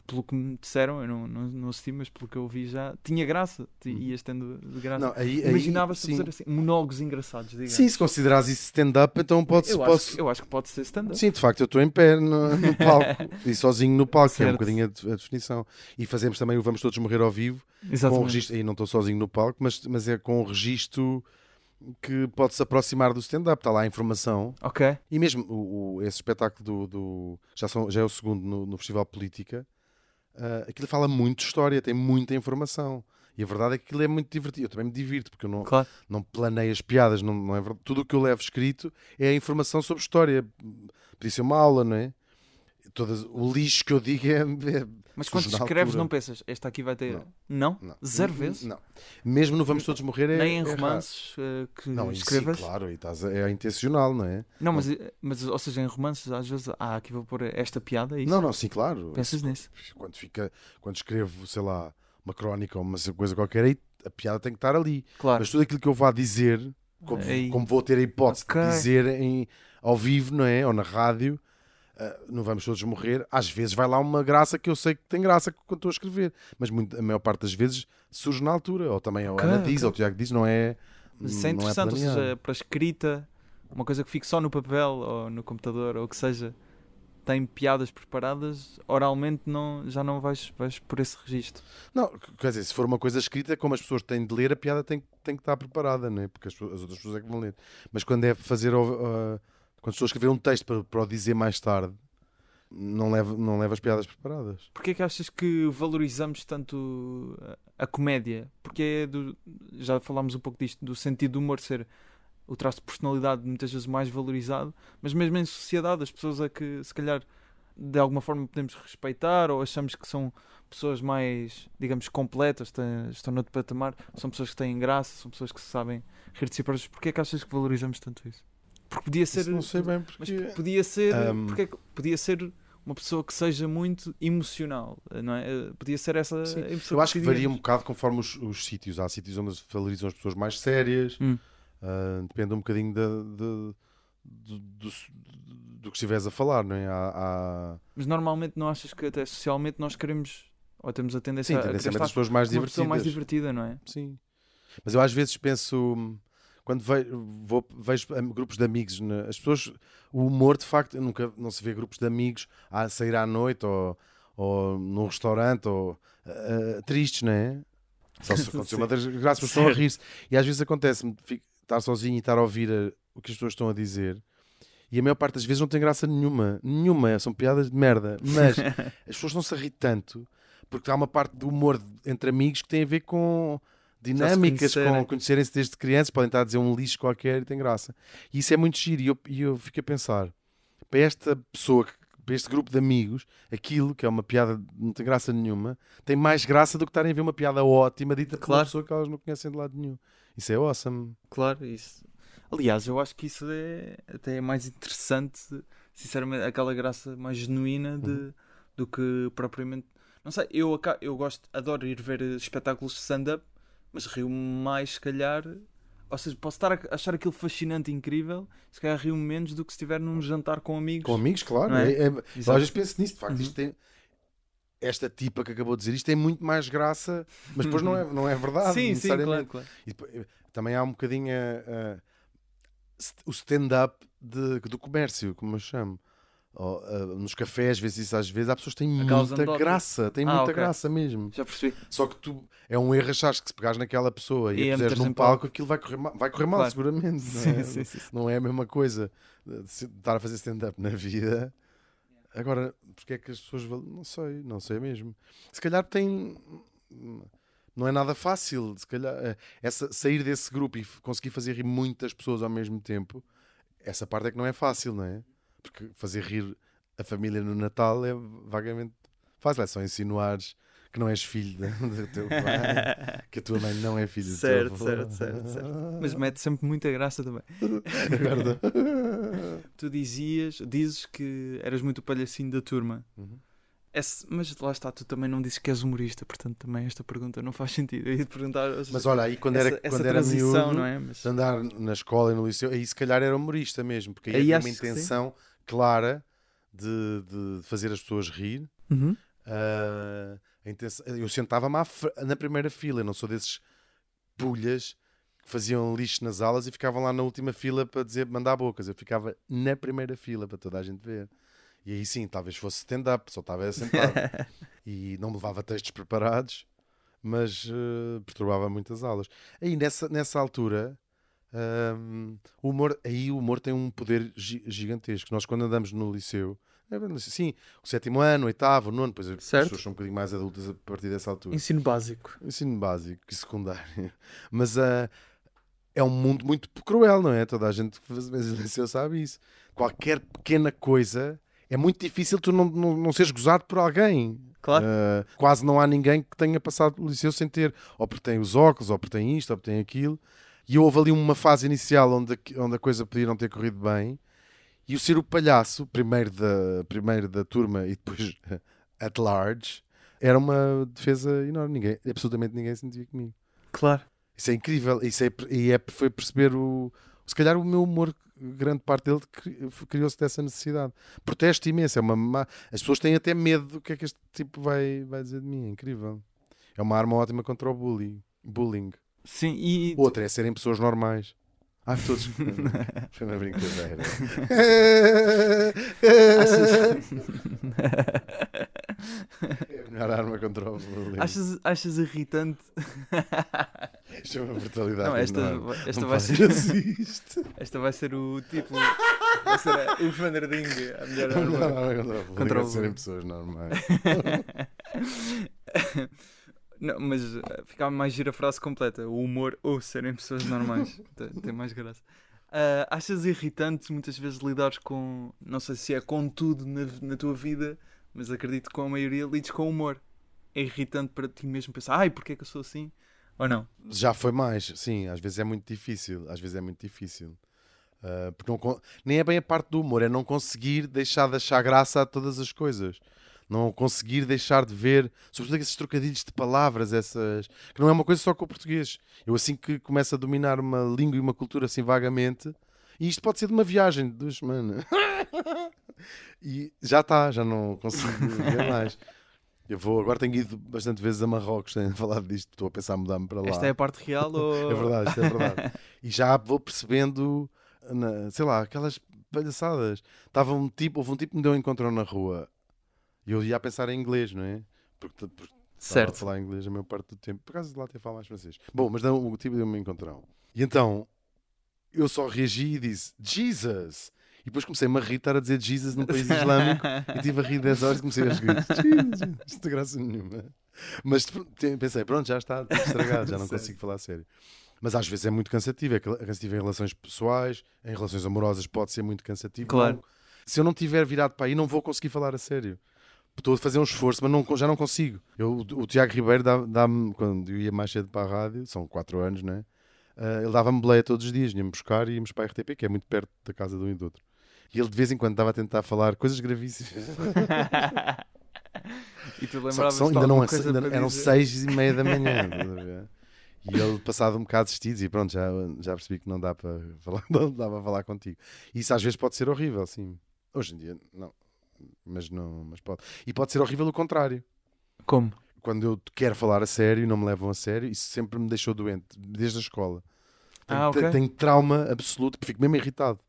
Speaker 1: Pelo que me disseram, eu não, não, não assisti, mas pelo que eu vi já tinha graça,
Speaker 2: Uhum.
Speaker 1: ias tendo de graça.
Speaker 2: Não, aí, aí,
Speaker 1: Imaginava-se fazer assim, monólogos engraçados, digamos.
Speaker 2: Sim, se considerares isso stand-up, então pode
Speaker 1: eu,
Speaker 2: posso...
Speaker 1: acho, eu acho que pode ser stand-up.
Speaker 2: Sim, de facto, eu estou em pé no, no [laughs] palco e sozinho no palco, que é um
Speaker 1: Certo.
Speaker 2: bocadinho a, de- a definição. E fazemos também o Vamos Todos Morrer ao Vivo, com o
Speaker 1: Exatamente.
Speaker 2: registro, e não estou sozinho no palco, mas, mas é com o registro que pode se aproximar do stand-up. Está lá a informação.
Speaker 1: Ok.
Speaker 2: E mesmo o, o- esse espetáculo do. do- já, são, já é o segundo no, no Festival Política. Ah, aquilo fala muito de história, tem muita informação. E a verdade é que aquilo é muito divertido. Eu também me divirto, porque eu não,
Speaker 1: Claro.
Speaker 2: não planeio as piadas, não, não é verdade. Tudo o que eu levo escrito é a informação sobre história. Podia ser uma aula, não é? Todas, o lixo que eu digo é. é-
Speaker 1: Mas quando escreves, não pensas, esta aqui vai ter.
Speaker 2: Não.
Speaker 1: Não?
Speaker 2: não.
Speaker 1: Zero vezes?
Speaker 2: Não. Mesmo no Vamos Todos Morrer é.
Speaker 1: Nem em
Speaker 2: é raro.
Speaker 1: romances eh, que
Speaker 2: Não, isso
Speaker 1: escrevas?
Speaker 2: sim, claro, aí estás é intencional, não é?
Speaker 1: Não, mas, mas, ou seja, em romances, às vezes, ah, aqui vou pôr esta piada, é isso?
Speaker 2: Não, não, sim, claro.
Speaker 1: Pensas nisso?
Speaker 2: quando fica quando escrevo, sei lá, uma crónica ou uma coisa qualquer, aí a piada tem que estar ali.
Speaker 1: Claro.
Speaker 2: Mas tudo aquilo que eu vá dizer, como, como vou ter a hipótese
Speaker 1: Ok.
Speaker 2: de dizer em, ao vivo, não é? Ou na rádio, ah, não vamos todos morrer. Às vezes vai lá uma graça que eu sei que tem graça quando estou a escrever, mas muito, a maior parte das vezes surge na altura. Ou também a Ana diz, ou o Tiago diz, não é.
Speaker 1: Isso é
Speaker 2: não
Speaker 1: interessante, ou
Speaker 2: planeado.
Speaker 1: seja, para escrita, uma coisa que fique só no papel ou no computador, ou que seja, tem piadas preparadas, oralmente não, já não vais, vais por esse registro.
Speaker 2: Não, quer dizer, se for uma coisa escrita, como as pessoas têm de ler, a piada tem, tem que estar preparada, não é? Porque as, as outras pessoas é que vão ler. Mas quando é fazer, ah, quando estou a escrever um texto para, para o dizer mais tarde, não leva, não leva as piadas preparadas.
Speaker 1: Porquê é que achas que valorizamos tanto a, comédia? Porque é do, já falámos um pouco disto, do sentido do humor ser o traço de personalidade muitas vezes mais valorizado, mas mesmo em sociedade as pessoas a que se calhar de alguma forma podemos respeitar ou achamos que são pessoas mais, digamos, completas, estão noutro patamar, são pessoas que têm graça, são pessoas que sabem rir de si próprias. Porquê é que achas que valorizamos tanto isso? Porque podia ser.
Speaker 2: Isso não sei bem
Speaker 1: Mas
Speaker 2: porque...
Speaker 1: p- podia ser,
Speaker 2: Ahm.
Speaker 1: porque é podia ser uma pessoa que seja muito emocional, não é? Eh, Podia ser essa
Speaker 2: Sim, Eu acho que varia um bocado conforme os, os sítios. Há sítios onde se valorizam as pessoas mais sérias,
Speaker 1: Hum.
Speaker 2: ah, depende um bocadinho da, da- do, do, do que estiveres a falar, não é? Há- há...
Speaker 1: Mas normalmente não achas que até socialmente nós queremos ou temos a tendência
Speaker 2: Sim,
Speaker 1: a querer
Speaker 2: tendencialmente
Speaker 1: estar
Speaker 2: as pessoas mais divertidas.
Speaker 1: mais divertida, não é?
Speaker 2: Sim. Mas eu às vezes penso, hum, quando ve- vou, vejo grupos de amigos, né, as pessoas, o humor de facto, nunca não se vê grupos de amigos a sair à noite ou, ou num restaurante ou ah, tristes, não é? Só se [laughs] aconteceu uma das graças, estão a rir-se. E às vezes acontece-me estar sozinho e estar a ouvir a- o que as pessoas estão a dizer. E a maior parte das vezes não tem graça nenhuma. Nenhuma. São piadas de merda. Mas [laughs] as pessoas não se rir tanto porque há uma parte do humor entre amigos que tem a ver com dinâmicas, com conhecerem-se desde crianças, podem estar a dizer um lixo qualquer e tem graça. E isso é muito giro. E eu, e eu fico a pensar, para esta pessoa, para este grupo de amigos, aquilo que é uma piada não tem graça nenhuma, tem mais graça do que estarem a ver uma piada ótima dita por uma
Speaker 1: Claro.
Speaker 2: pessoa que elas não conhecem de lado nenhum. Isso é awesome.
Speaker 1: Claro, isso. Aliás, eu acho que isso é até mais interessante, sinceramente, aquela graça mais genuína de,
Speaker 2: Uhum.
Speaker 1: do que propriamente. Não sei, eu, eu gosto, adoro ir ver espetáculos de stand-up, mas rio mais, se calhar. Ou seja, posso estar a achar aquilo fascinante e incrível, se calhar rio menos do que se estiver num jantar com amigos.
Speaker 2: Com amigos, claro.
Speaker 1: É?
Speaker 2: é- é- às vezes penso nisso, de facto,
Speaker 1: Uhum.
Speaker 2: isto tem. Esta tipa que acabou de dizer isto tem muito mais graça, mas depois não é, não é verdade.
Speaker 1: sim, sim, claro, claro.
Speaker 2: E depois, também há um bocadinho o stand-up do comércio, como eu chamo. Ou, eh, nos cafés, vezes isso às vezes, há pessoas que têm
Speaker 1: Aquelas
Speaker 2: muita graça, têm
Speaker 1: Ah,
Speaker 2: muita
Speaker 1: ok.
Speaker 2: graça mesmo.
Speaker 1: Já percebi.
Speaker 2: Só que tu é um erro achares que se pegares naquela pessoa e,
Speaker 1: E
Speaker 2: a
Speaker 1: a
Speaker 2: puseres num palco, aquilo vai correr mal, vai correr mal
Speaker 1: Claro.
Speaker 2: seguramente. Não
Speaker 1: Sim,
Speaker 2: é?
Speaker 1: sim, sim.
Speaker 2: não é a mesma coisa de de estar a fazer stand-up na vida. Agora, porque é que as pessoas. Não sei, não sei mesmo. Se calhar tem. Não é nada fácil. Se calhar, eh, essa, sair desse grupo e conseguir fazer rir muitas pessoas ao mesmo tempo, essa parte é que não é fácil, não é? Porque fazer rir a família no Natal é vagamente fácil. É só insinuares que não és filho [laughs] do teu pai, que a tua mãe não é filha do teu
Speaker 1: Certo,
Speaker 2: avô.
Speaker 1: certo, certo, certo. [laughs] Mas mete sempre muita graça também.
Speaker 2: Agora- [laughs]
Speaker 1: Tu dizias, dizes que eras muito o palhacinho da turma.
Speaker 2: Uhum.
Speaker 1: Esse- mas lá está, tu também não dizes que és humorista, portanto também esta pergunta não faz sentido. Eu ia perguntar seja,
Speaker 2: Mas olha, aí quando
Speaker 1: essa,
Speaker 2: era,
Speaker 1: essa
Speaker 2: quando era
Speaker 1: transição,
Speaker 2: miúdo,
Speaker 1: não é? Mas,
Speaker 2: andar na escola e no liceu, aí se calhar era humorista mesmo, porque aí,
Speaker 1: Aí
Speaker 2: havia uma
Speaker 1: achas que
Speaker 2: intenção clara de, de fazer as pessoas rir.
Speaker 1: Uhum.
Speaker 2: Intenção- eu sentava-me na primeira fila, eu não sou desses pulhas que faziam lixo nas aulas e ficavam lá na última fila para dizer mandar bocas. Eu ficava na primeira fila para toda a gente ver. E aí sim, talvez fosse stand-up, só estava sentado. [laughs] e não me levava textos preparados, mas eh, perturbava muitas aulas. Aí nessa, nessa altura, o humor, aí o humor tem um poder gi- gigantesco. Nós, quando andamos no liceu, é sim, o sétimo ano, o oitavo, o nono, depois as
Speaker 1: Certo.
Speaker 2: pessoas são um bocadinho mais adultas a partir dessa altura.
Speaker 1: Ensino básico.
Speaker 2: Ensino básico e secundário. [laughs] Mas ah, é um mundo muito cruel, não é? Toda a gente que faz o liceu sabe isso. Qualquer pequena coisa é muito difícil tu não, não, não seres gozado por alguém.
Speaker 1: Claro.
Speaker 2: Ah, quase não há ninguém que tenha passado o liceu sem ter, ou porque tem os óculos, ou porque tem isto, ou porque tem aquilo. E houve ali uma fase inicial onde, a- onde a coisa podia não ter corrido bem. E o ser o palhaço, primeiro da, primeiro da turma e depois [laughs] at large, era uma defesa enorme. Ninguém, absolutamente ninguém se sentia comigo.
Speaker 1: Claro.
Speaker 2: Isso é incrível. Isso é, e é, foi perceber o. Se calhar o meu humor, grande parte dele, cri- criou-se dessa necessidade. Protesto imenso. É uma, má- as pessoas têm até medo do que é que este tipo vai, vai dizer de mim. É incrível. É uma arma ótima contra o bullying. bullying.
Speaker 1: Sim, e
Speaker 2: Outra é serem pessoas normais. Ah, todos. [laughs] Foi uma brincadeira. [laughs] É a melhor arma contra o bullying.
Speaker 1: achas, achas irritante? [laughs]
Speaker 2: Isto é uma brutalidade.
Speaker 1: Não, esta,
Speaker 2: enorme.
Speaker 1: esta
Speaker 2: Não
Speaker 1: vai ser. Esta vai ser o título. Vai ser a- o Vanderding, a melhor
Speaker 2: A melhor
Speaker 1: arma.
Speaker 2: contra o bullying
Speaker 1: Contra o
Speaker 2: serem pessoas normais.
Speaker 1: Não, mas uh, ficava mais gira a frase completa. O humor ou serem pessoas normais. [laughs] tem, mais graça. Uh, achas irritante muitas vezes lidares com. Não sei se é com tudo na, na tua vida, mas acredito que com a maioria lides com humor. É irritante para ti mesmo pensar, ai, porque é que eu sou assim? Ou não?
Speaker 2: Já foi mais, sim, às vezes é muito difícil, às vezes é muito difícil. Ah, porque não nem é bem a parte do humor, é não conseguir deixar de achar graça a todas as coisas. Não conseguir deixar de ver, sobretudo esses trocadilhos de palavras, essas. que não é uma coisa só com o português. Eu assim que começo a dominar uma língua e uma cultura assim vagamente, e isto pode ser de uma viagem de duas semanas. [laughs] e já está, já não consigo ver [laughs] mais. Eu vou, agora tenho ido bastante vezes a Marrocos, tenho falado disto, estou a pensar mudar-me para lá.
Speaker 1: Esta é a parte real [laughs] ou.
Speaker 2: É verdade, isto é verdade. e já vou percebendo, na- sei lá, aquelas palhaçadas. Estava um tipo, houve um tipo que me deu um encontrão na rua e eu ia a pensar em inglês, não é? Porque, porque
Speaker 1: Certo.
Speaker 2: falar inglês a maior parte do tempo. Por acaso lá até falo mais francês. Bom, mas deu, o tipo deu-me um encontrão. E então eu só reagi e disse Jesus. E depois comecei-me a rir, estar a dizer Jesus num país islâmico e estive a rir 10 horas e comecei a rir. Jesus, não tem graça nenhuma. Mas pensei, pronto, já está estragado, já não consigo falar a sério. Mas às vezes é muito cansativo, é cl- cansativo em relações pessoais, em relações amorosas pode ser muito cansativo.
Speaker 1: Claro.
Speaker 2: Não- se eu não tiver virado para aí, não vou conseguir falar a sério. Estou a fazer um esforço, mas não, já não consigo. Eu, o Tiago Ribeiro dá- dá-me, quando eu ia mais cedo para a rádio, são 4 anos, não é? ah, ele dava-me boleia todos os dias, ia-me buscar e íamos para a RTP, que é muito perto da casa de um e do outro. E ele de vez em quando estava a tentar falar coisas gravíssimas. [laughs]
Speaker 1: e tu
Speaker 2: Só que
Speaker 1: lembravas
Speaker 2: são- ainda não, ainda eram seis e meia da manhã. [laughs] E ele, passado um bocado e pronto, já, já percebi que não dá para [laughs] falar, não dá para falar contigo. Isso às vezes pode ser horrível, sim. Hoje em dia, não. Mas não, mas pode. E pode ser horrível o contrário.
Speaker 1: Como?
Speaker 2: Quando eu quero falar a sério e não me levam a sério, isso sempre me deixou doente, desde a escola. Tenho,
Speaker 1: Ah, ok.
Speaker 2: te- tenho trauma absoluto, porque fico mesmo irritado.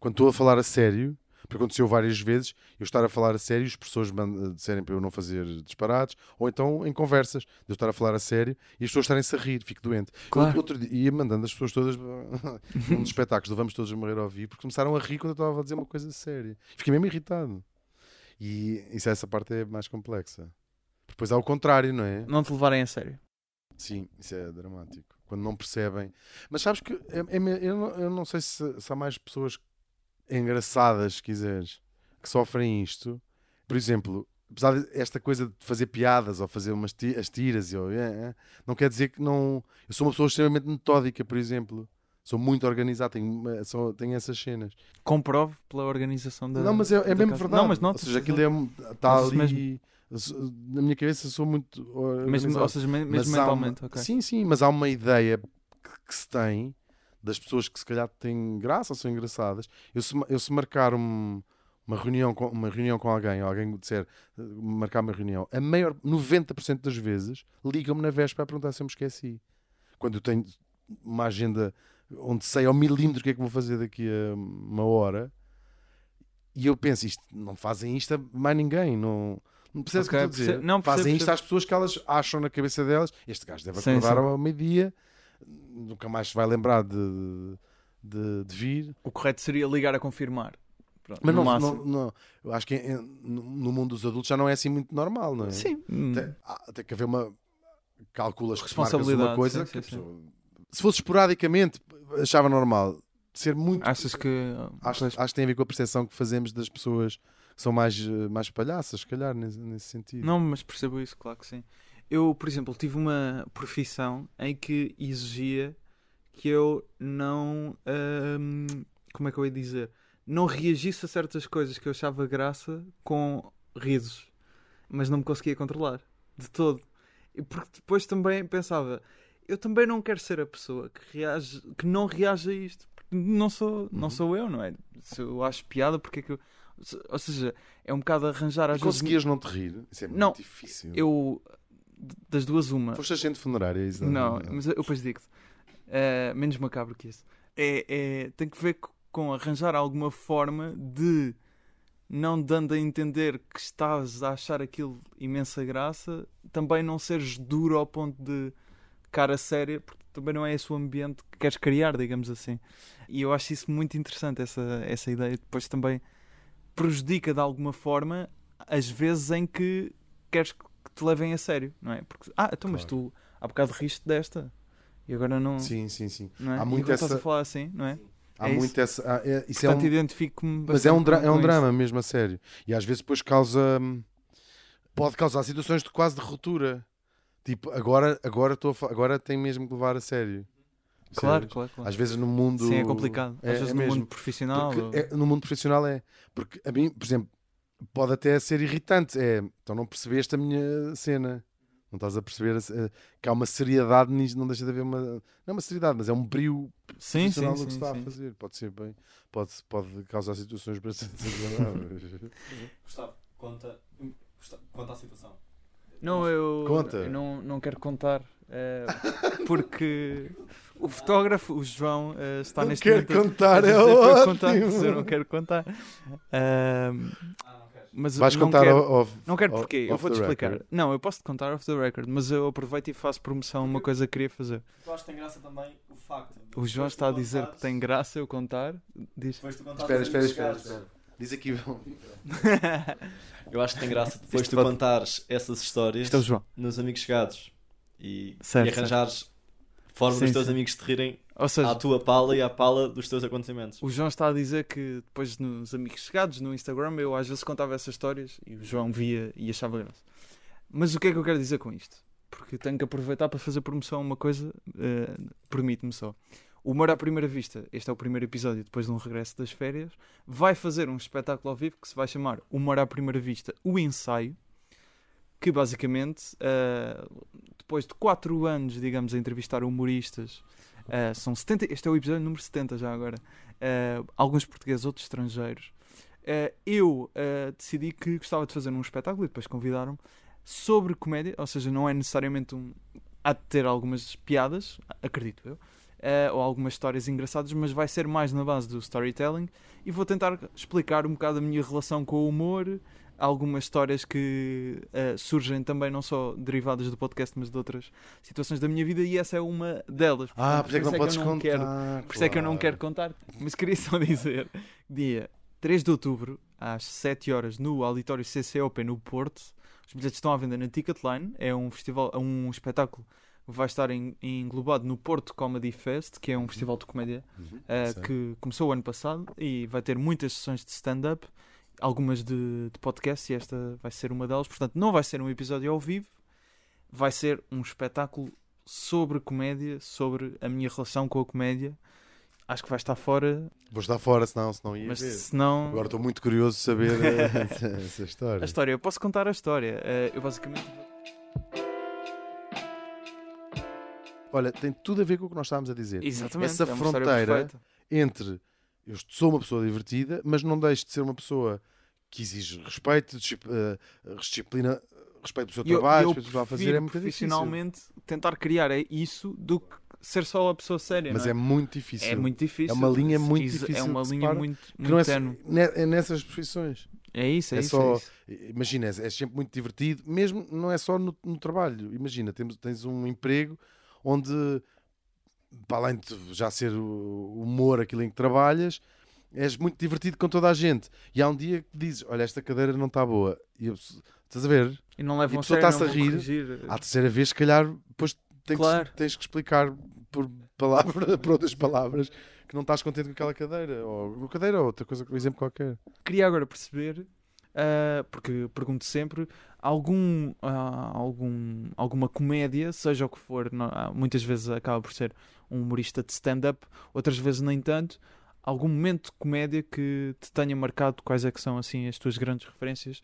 Speaker 2: Quando estou a falar a sério, porque aconteceu várias vezes, eu estar a falar a sério e as pessoas man- disserem para eu não fazer disparates, ou então em conversas, de eu estar a falar a sério e as pessoas estarem-se a rir, fico doente.
Speaker 1: Claro.
Speaker 2: Outro dia ia mandando as pessoas todas [laughs] num dos espetáculos do Vamos Todos Morrer ao Vivo, porque começaram a rir quando eu estava a dizer uma coisa séria. Fiquei mesmo irritado. E isso, essa parte é mais complexa. Depois há o contrário, não é?
Speaker 1: Não te levarem a sério.
Speaker 2: Sim, isso é dramático. Quando não percebem. Mas sabes que é- é eu, não, eu não sei se, se há mais pessoas engraçadas, se quiseres, que sofrem isto. Por exemplo, apesar desta coisa de fazer piadas ou fazer umas ti- as tiras, ou, é, é, não quer dizer que não. Eu sou uma pessoa extremamente metódica, por exemplo. Sou muito organizado, tenho, uma- sou- tenho essas cenas.
Speaker 1: Comprove pela organização da.
Speaker 2: não, mas é, é mesmo
Speaker 1: casa.
Speaker 2: verdade.
Speaker 1: Não, mas
Speaker 2: ou
Speaker 1: notas,
Speaker 2: seja, aquilo é, está ali. Na minha cabeça sou muito.
Speaker 1: Mesmo,
Speaker 2: organizado.
Speaker 1: ou seja, me- mesmo
Speaker 2: Mas há uma-
Speaker 1: mentalmente, ok.
Speaker 2: Sim, sim, mas há uma ideia que, que se tem das pessoas que se calhar têm graça ou são engraçadas. Eu se, eu se marcar um- uma, reunião com, uma reunião com alguém, ou alguém me disser eh, marcar uma reunião, a maior 90% das vezes ligam-me na véspera a perguntar se eu me esqueci. Quando eu tenho uma agenda onde sei ao milímetro o que é que vou fazer daqui a uma hora. E eu penso, isto, não fazem isto a mais ninguém, não, não percebes
Speaker 1: Ok,
Speaker 2: o que eu estou a dizer?
Speaker 1: percebo. Não, percebo,
Speaker 2: fazem isto
Speaker 1: percebo.
Speaker 2: às pessoas que elas acham na cabeça delas. Este gajo deve
Speaker 1: Sim,
Speaker 2: acordar
Speaker 1: sim.
Speaker 2: ao meio-dia, nunca mais se vai lembrar de, de, de vir.
Speaker 1: O correto seria ligar a confirmar. Pronto,
Speaker 2: Mas não, não, não- eu acho que no mundo dos adultos já não é assim muito normal, não é?
Speaker 1: Sim. hum,
Speaker 2: Tem, tem que haver uma. Calculas,
Speaker 1: Responsabilidade,
Speaker 2: uma coisa.
Speaker 1: sim,
Speaker 2: que
Speaker 1: sim, sim.
Speaker 2: pessoa- Se fosse esporadicamente, achava normal. Ser muito.
Speaker 1: Achas que.
Speaker 2: Acho, acho que tem a ver com a percepção que fazemos das pessoas que são mais, eh, mais palhaças, se calhar, nesse, nesse sentido.
Speaker 1: Não, mas percebo isso, claro que sim. Eu, por exemplo, tive uma profissão em que exigia que eu não. hum, como é que eu ia dizer? Não reagisse a certas coisas que eu achava graça com risos. Mas não me conseguia controlar. De todo. E porque depois também pensava. Eu também não quero ser a pessoa que, reage, que não reage a isto. Porque não sou, não
Speaker 2: Uhum.
Speaker 1: sou eu, não é? Se eu acho piada, porque é que eu. Ou seja, é um bocado arranjar às
Speaker 2: E
Speaker 1: vezes.
Speaker 2: conseguias não te rir? Isso é muito
Speaker 1: Não,
Speaker 2: difícil.
Speaker 1: Eu. Das duas, uma.
Speaker 2: Foste agente funerário, é isso?
Speaker 1: Não, mas eu depois digo-te. Eh, menos macabro que isso. É, é, tem que ver co- com arranjar alguma forma de, não dando a entender que estás a achar aquilo imensa graça, também não seres duro ao ponto de cara séria, porque também não é esse o ambiente que queres criar, digamos assim. E eu acho isso muito interessante, essa, essa ideia. Depois também prejudica de alguma forma as vezes em que queres que te levem a sério, não é? Porque, ah, então, mas
Speaker 2: Claro.
Speaker 1: tu há bocado riste desta e agora não.
Speaker 2: Sim, sim, sim.
Speaker 1: não é?
Speaker 2: Há muito
Speaker 1: agora estás
Speaker 2: essa-
Speaker 1: a falar assim, não é?
Speaker 2: Há
Speaker 1: É
Speaker 2: muito essa. há- é- isso é
Speaker 1: Portanto,
Speaker 2: um,
Speaker 1: identifico-me
Speaker 2: mas é um, dra- é um drama mesmo, a sério. E às vezes depois causa. hum, Pode causar situações de quase de ruptura. Tipo, agora, agora, fa- agora tem mesmo que levar a sério.
Speaker 1: Claro, claro, claro.
Speaker 2: Às vezes no mundo.
Speaker 1: Sim, é complicado. Às
Speaker 2: É-
Speaker 1: vezes
Speaker 2: é
Speaker 1: no
Speaker 2: mesmo.
Speaker 1: mundo profissional. Ou-
Speaker 2: é- no mundo profissional é. Porque a mim, por exemplo, pode até ser irritante. É, então não percebeste a minha cena. Não estás a perceber a- a- que há uma seriedade nisto, não deixa de haver uma. Não é uma seriedade, mas é um brio
Speaker 1: Sim, sim,
Speaker 2: profissional
Speaker 1: sim.
Speaker 2: do que se está
Speaker 1: sim.
Speaker 2: a fazer. Pode ser bem. Pode, pode causar situações bastante desagradáveis. [laughs]
Speaker 4: Gustavo, conta, Gustavo, conta a situação.
Speaker 1: Não, eu,
Speaker 2: Conta.
Speaker 1: eu não, não quero contar. eh, porque o fotógrafo, o João, eh, está
Speaker 2: não
Speaker 1: neste
Speaker 2: quero
Speaker 1: momento
Speaker 2: contar,
Speaker 1: a
Speaker 2: é
Speaker 1: dizer
Speaker 2: ótimo.
Speaker 1: contar, eu não quero contar.
Speaker 4: Ah, queres?
Speaker 1: mas
Speaker 2: Vais
Speaker 1: não
Speaker 2: contar
Speaker 1: quero,
Speaker 2: off,
Speaker 1: Não quero
Speaker 2: off-
Speaker 1: porquê, eu vou-te explicar.
Speaker 2: record.
Speaker 1: Não, eu posso-te contar off the record, mas eu aproveito e faço promoção a uma coisa que queria fazer.
Speaker 4: Tu achas que tem graça também o facto.
Speaker 1: O João está a dizer que
Speaker 4: contares-
Speaker 1: tem graça eu contar. Diz.
Speaker 4: Depois tu contares
Speaker 2: Espera, espera, espera. Diz aqui. [laughs]
Speaker 4: Eu acho que tem graça depois
Speaker 1: Isto
Speaker 4: tu
Speaker 1: pode-
Speaker 4: contares essas histórias
Speaker 1: é
Speaker 4: nos amigos chegados e,
Speaker 1: Certo,
Speaker 4: e arranjares forma
Speaker 1: Sim,
Speaker 4: dos teus
Speaker 1: sim.
Speaker 4: amigos te rirem
Speaker 1: Ou seja,
Speaker 4: à tua pala e à pala dos teus acontecimentos.
Speaker 1: o João está a dizer que depois nos amigos chegados no Instagram eu às vezes contava essas histórias e o João via e achava graça. Mas o que é que eu quero dizer com isto? porque tenho que aproveitar para fazer promoção a uma coisa, eh, permite-me só. O Humor à Primeira Vista, este é o primeiro episódio depois de um regresso das férias, vai fazer um espetáculo ao vivo que se vai chamar Humor à Primeira Vista, o ensaio, que basicamente, eh, depois de 4 anos, digamos, a entrevistar humoristas, eh, são 70, este é o episódio número 70 já agora, eh, alguns portugueses, outros estrangeiros, eu decidi que gostava de fazer um espetáculo e depois convidaram-me sobre comédia, ou seja, não é necessariamente um. Há de ter algumas piadas, acredito eu, eh, ou algumas histórias engraçadas, mas vai ser mais na base do storytelling e vou tentar explicar um bocado a minha relação com o humor, algumas histórias que eh, surgem também não só derivadas do podcast, mas de outras situações da minha vida e essa é uma delas.
Speaker 2: Ah, por isso é que não podes
Speaker 1: eu
Speaker 2: contar.
Speaker 1: quero- por isso é que eu não quero contar, mas queria só [laughs] dizer: dia 3 de outubro, às 7 horas, no Auditório CC Open no Porto. Os bilhetes estão à venda na Ticketline. É um festival, é um espetáculo que vai estar em- englobado no Porto Comedy Fest, que é um festival de comédia
Speaker 2: Uhum, sei.
Speaker 1: que começou o ano passado e vai ter muitas sessões de stand-up, algumas de, de podcast, e esta vai ser uma delas. Portanto, não vai ser um episódio ao vivo, vai ser um espetáculo sobre comédia, sobre a minha relação com a comédia. Acho que vai estar fora,
Speaker 2: Vou estar fora, senão, senão ia
Speaker 1: mas
Speaker 2: ver.
Speaker 1: se não.
Speaker 2: Agora estou muito curioso de saber eh, [laughs] essa história.
Speaker 1: A história, eu posso contar a história. Eh, eu basicamente.
Speaker 2: Olha, tem tudo a ver com o que nós estávamos a dizer.
Speaker 1: Exatamente.
Speaker 2: Essa
Speaker 1: é uma
Speaker 2: fronteira-. Entre eu sou uma pessoa divertida, mas não deixo de ser uma pessoa que exige respeito, eh, disciplina, respeito do seu
Speaker 1: eu,
Speaker 2: trabalho,
Speaker 1: eu
Speaker 2: respeito do que fazer, é muito difícil.
Speaker 1: profissionalmente tentar criar é isso do que ser só a pessoa séria.
Speaker 2: Mas
Speaker 1: não
Speaker 2: é muito difícil.
Speaker 1: É muito difícil.
Speaker 2: É uma linha muito
Speaker 1: Exa-
Speaker 2: difícil
Speaker 1: É uma linha muito, muito
Speaker 2: não é, é nessas profissões.
Speaker 1: É isso, é,
Speaker 2: é
Speaker 1: isso.
Speaker 2: só-
Speaker 1: é isso.
Speaker 2: Imagina, é é sempre muito divertido, mesmo não é só no, no trabalho. Imagina, temos, tens um emprego onde, para além de já ser o humor aquilo em que trabalhas, és muito divertido com toda a gente. E há um dia que dizes: Olha, esta cadeira não está boa. E eu, estás a ver?
Speaker 1: E não levam
Speaker 2: a pessoa está-se a rir.
Speaker 1: corrigir.
Speaker 2: À terceira vez, se calhar, depois tens,
Speaker 1: Claro.
Speaker 2: que, tens que explicar por, palavra, [laughs] por outras palavras que não estás contente com aquela cadeira. Ou cadeira ou outra coisa, um exemplo qualquer.
Speaker 1: Queria agora perceber, ah, porque pergunto sempre, algum, ah, algum, alguma comédia, seja o que for, não- ah, muitas vezes acaba por ser um humorista de stand-up, outras vezes nem tanto. Algum momento de comédia que te tenha marcado, quais é que são assim as tuas grandes referências?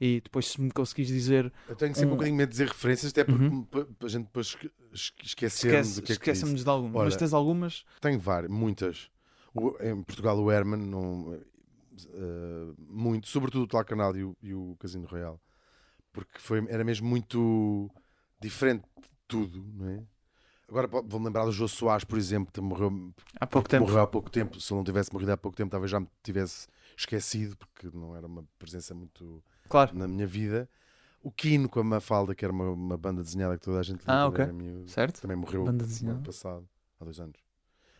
Speaker 1: E depois se me conseguis dizer,
Speaker 2: Eu tenho sempre um,
Speaker 1: Um-
Speaker 2: bocadinho medo de dizer referências, até porque
Speaker 1: Uhum.
Speaker 2: para a gente depois
Speaker 1: esquece,
Speaker 2: do que é que disse.
Speaker 1: esquece-me de algumas, mas tens algumas?
Speaker 2: Tenho várias, muitas. O- em Portugal o Herman, não, eh, muito, sobretudo o Tal Canal e o, e o Casino Royal, porque foi, era mesmo muito diferente de tudo, não é? Agora vou-me lembrar do Jô Soares, por exemplo, que morreu,
Speaker 1: Há pouco tempo.
Speaker 2: morreu há pouco tempo. Se ele não tivesse morrido há pouco tempo, talvez já me tivesse esquecido, porque não era uma presença muito
Speaker 1: Claro,
Speaker 2: na minha vida. O Kino com a Mafalda, que era uma, uma banda desenhada que toda a gente
Speaker 1: Ah,
Speaker 2: quando
Speaker 1: ok.
Speaker 2: era miúdo.
Speaker 1: certo?
Speaker 2: Também morreu
Speaker 1: Banda
Speaker 2: no ano passado, há dois anos.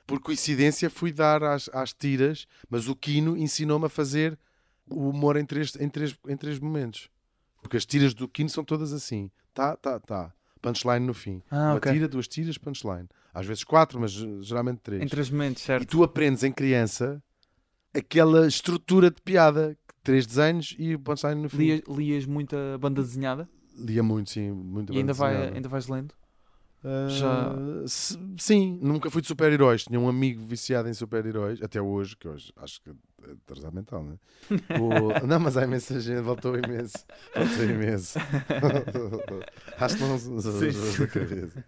Speaker 2: Por coincidência, fui dar às, às tiras, mas o Kino ensinou-me a fazer o humor em três, em, três, em três momentos. Porque as tiras do Kino são todas assim: tá, tá, tá. Punchline no fim.
Speaker 1: Ah,
Speaker 2: Uma
Speaker 1: ok.
Speaker 2: tira, duas tiras, punchline. Às vezes quatro, mas eh, geralmente três.
Speaker 1: Em três momentos, certo?
Speaker 2: E tu aprendes em criança aquela estrutura de piada: três desenhos e punchline no fim.
Speaker 1: Lias, lias muita banda desenhada
Speaker 2: Lia muito, sim. Muito
Speaker 1: e ainda,
Speaker 2: bem
Speaker 1: vai,
Speaker 2: desenhada.
Speaker 1: ainda vais lendo?
Speaker 2: Ah,
Speaker 1: Já-
Speaker 2: Sim, nunca fui de super-heróis. Tinha um amigo viciado em super-heróis, até hoje, que hoje acho que atrasado mental, né? O... [laughs] Não, mas há imensa gente, voltou imenso. Voltou imenso. [laughs] acho que não
Speaker 1: Sim, sim.
Speaker 2: da cabeça.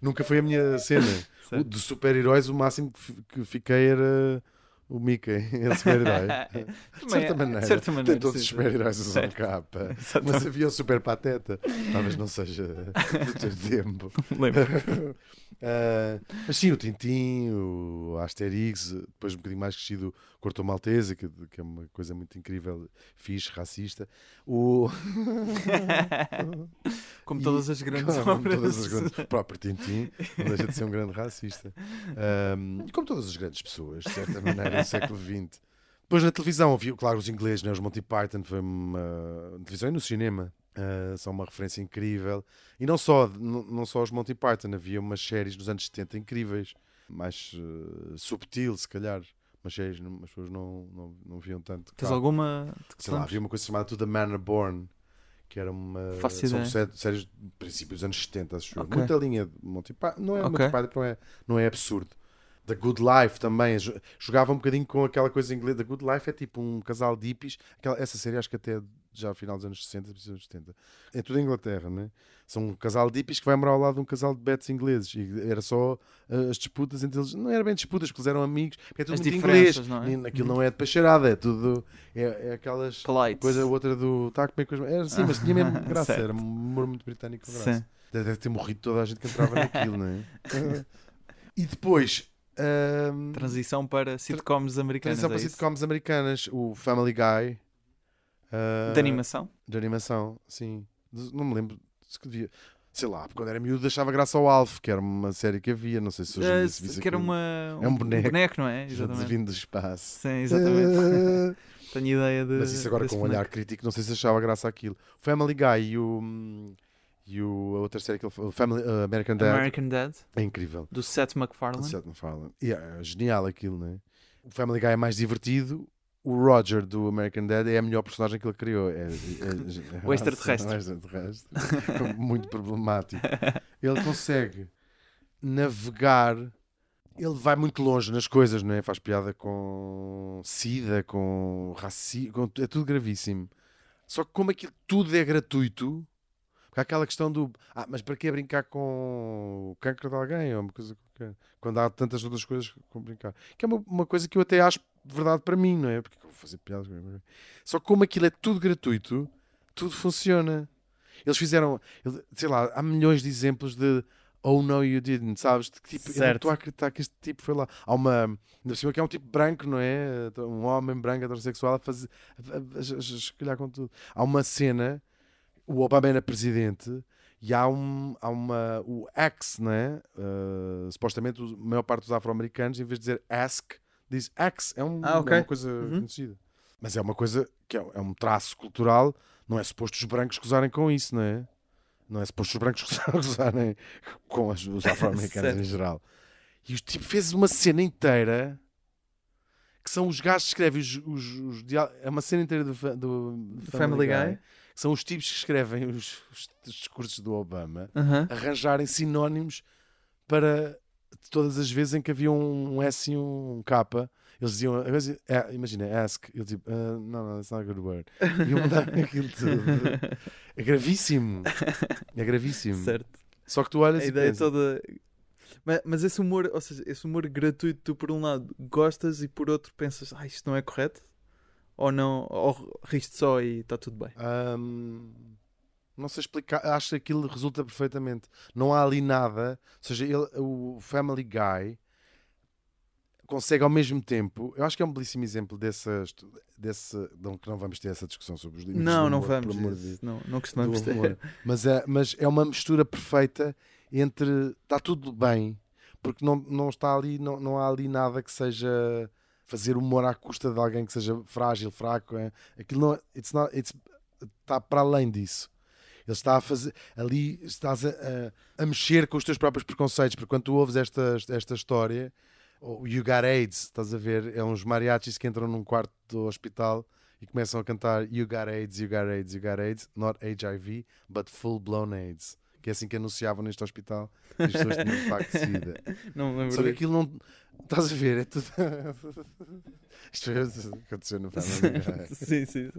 Speaker 2: Nunca foi a minha cena.
Speaker 1: Certo.
Speaker 2: de super-heróis, o máximo que fiquei era o Mickey, [laughs] esse super-herói. [laughs] De
Speaker 1: Também é-
Speaker 2: certa maneira,
Speaker 1: de certa maneira,
Speaker 2: tem todos os super-heróis usam capa. [laughs] Mas havia o super pateta. Talvez não seja do teu tempo.
Speaker 1: Lembro.
Speaker 2: Ah, mas sim, o Tintim, o Asterix, depois um bocadinho mais crescido, o Corto Maltese, que, que é uma coisa muito incrível, fixe, racista. O...
Speaker 1: Como
Speaker 2: E-
Speaker 1: todas as grandes [laughs]
Speaker 2: como
Speaker 1: obras.
Speaker 2: todas as grandes- O próprio Tintim não deixa de ser um grande racista. Ahm, e como todas as grandes pessoas, de certa maneira, do século XX. Depois na televisão, havia, claro, os ingleses, né? os Monty Python, foi uma na televisão e no cinema. ah, são uma referência incrível. E não só, não, só os Monty Python, havia umas séries nos anos 70 incríveis, mais ah, subtil, se calhar. Umas séries as pessoas não, não, não viam tanto.
Speaker 1: Tens
Speaker 2: cá.
Speaker 1: alguma?
Speaker 2: Sei lá, havia uma coisa chamada To the Manor Born, que era uma.
Speaker 1: Faço
Speaker 2: são
Speaker 1: ideia.
Speaker 2: sé- séries de princípios dos anos 70, acho eu.
Speaker 1: Ok.
Speaker 2: Muita linha de Monty Python. Não é
Speaker 1: Ok.
Speaker 2: Monty Python, não é, não é absurdo. The Good Life também. jo- Jogava um bocadinho com aquela coisa inglesa. The Good Life é tipo um casal de hippies. Aquela, essa série acho que até já ao final dos anos 60, princípios dos anos 70. É tudo em Inglaterra, né? São um casal de hippies que vai morar ao lado de um casal de betos ingleses. E era só uh, as disputas entre eles. Não era bem disputas, porque eles eram amigos. É tudo
Speaker 1: As
Speaker 2: muito inglês.
Speaker 1: não é?
Speaker 2: Aquilo não é de pacharada, é tudo. É, é aquelas.
Speaker 1: Polite.
Speaker 2: Coisa outra do. Tá, como é que Era assim, mas tinha mesmo [laughs] graça. Era um humor muito britânico graça.
Speaker 1: Sim.
Speaker 2: Deve ter morrido toda a gente que entrava naquilo, não é? [laughs] e depois. ahm,
Speaker 1: Transição para sitcoms americanas.
Speaker 2: transição
Speaker 1: é
Speaker 2: para sitcoms americanas. O Family Guy. Ah,
Speaker 1: De animação?
Speaker 2: De animação, sim. De- Não me lembro. se que devia- Sei lá, porque quando era miúdo deixava graça ao Alf, que era uma série que havia. Não sei se hoje em dia se visse
Speaker 1: que era uma,
Speaker 2: É um boneco.
Speaker 1: não é? [laughs] Exatamente.
Speaker 2: vindo do espaço.
Speaker 1: Sim, exatamente. [laughs] Tenho ideia de.
Speaker 2: Mas isso agora com um olhar
Speaker 1: boneco.
Speaker 2: crítico, não sei se achava graça aquilo. O Family Guy e o. E o, a outra série que ele o Family, uh, American Dad,
Speaker 1: American Dad,
Speaker 2: é incrível.
Speaker 1: do Seth MacFarlane.
Speaker 2: Seth MacFarlane. E é genial aquilo, não é? O Family Guy é mais divertido. O Roger do American Dad é a melhor personagem que ele criou. É, é- é-
Speaker 1: O extraterrestre.
Speaker 2: é um extraterrestre. Muito problemático. Ele consegue navegar. Ele vai muito longe nas coisas, não é? Faz piada com SIDA, com racismo, é tudo gravíssimo. Só que como aquilo tudo é gratuito, porque há aquela questão do ah, mas para que brincar com o cancro de alguém? Ou uma coisa? Quando há tantas outras coisas com brincar. Que é uma, uma coisa que eu até acho verdade para mim, não é? Porque eu vou fazer piadas. Só que como aquilo é tudo gratuito, tudo funciona. Eles fizeram, sei lá, há milhões de exemplos de Oh no, you didn't, sabes? De que tipo, eu não
Speaker 1: Certo.
Speaker 2: estou a acreditar que este tipo foi lá. Há uma, ainda por cima que é um tipo branco, não é? Um homem branco heterossexual a fazer, a, a, a, a, com tudo. Há uma cena, o Obama era presidente e há, um, há uma, o Axe, não é? Uh, supostamente a maior parte dos afro-americanos, em vez de dizer ask, diz axe. É, um,
Speaker 1: Ah, ok.
Speaker 2: é uma coisa
Speaker 1: Uhum.
Speaker 2: conhecida. Mas é uma coisa que é, é um traço cultural, não é suposto os brancos gozarem com isso, não é? Não é suposto os brancos [laughs] gozarem com as- os afro-americanos em geral. E o tipo fez uma cena inteira que são os gajos que escrevem os, os, os é uma cena inteira do, fa- do
Speaker 1: Family Guy.
Speaker 2: que são os tipos que escrevem os, os discursos do Obama
Speaker 1: Aham.
Speaker 2: arranjarem sinónimos para todas as vezes em que havia um, um S e um K eles diziam, é, imagina, ask, ele tipo, "Ah, não, não, that's not a good word. E eu mandava [laughs] aquilo tudo. É gravíssimo. É gravíssimo.
Speaker 1: Certo.
Speaker 2: Só que tu olhas
Speaker 1: A ideia
Speaker 2: pensas,
Speaker 1: toda. Mas, mas esse humor, ou seja, esse humor gratuito, tu por um lado gostas e por outro pensas, ah, isto não é correto? Ou não? Ou riste só e está tudo bem?
Speaker 2: Hum, não sei explicar, acho que aquilo resulta perfeitamente. Não há ali nada, ou seja, ele, o Family Guy consegue ao mesmo tempo. Eu acho que é um belíssimo exemplo dessas, desse. Não que não vamos ter essa discussão sobre os limites
Speaker 1: Não,
Speaker 2: do
Speaker 1: não
Speaker 2: humor,
Speaker 1: vamos.
Speaker 2: amor de.
Speaker 1: Não, não costumamos ter.
Speaker 2: humor. Mas é, mas é uma mistura perfeita entre está tudo bem, porque não, não está ali, não, não há ali nada que seja fazer humor à custa de alguém que seja frágil, fraco. É? Aquilo não it's not, it's, está para além disso. Ele está a fazer ali, estás a, a, a mexer com os teus próprios preconceitos, porque quando tu ouves esta, esta história, o You Got AIDS, estás a ver, é uns mariachis que entram num quarto do hospital e começam a cantar You Got AIDS, You Got AIDS, You Got AIDS, not HIV, but full blown AIDS. Que é assim que anunciavam neste hospital que as pessoas tinham de facto [laughs] sida.
Speaker 1: Não lembro
Speaker 2: Só que aquilo não. Estás a ver? É tudo. [laughs] Isto foi o que aconteceu no Family [laughs] Guy.
Speaker 1: sim, sim.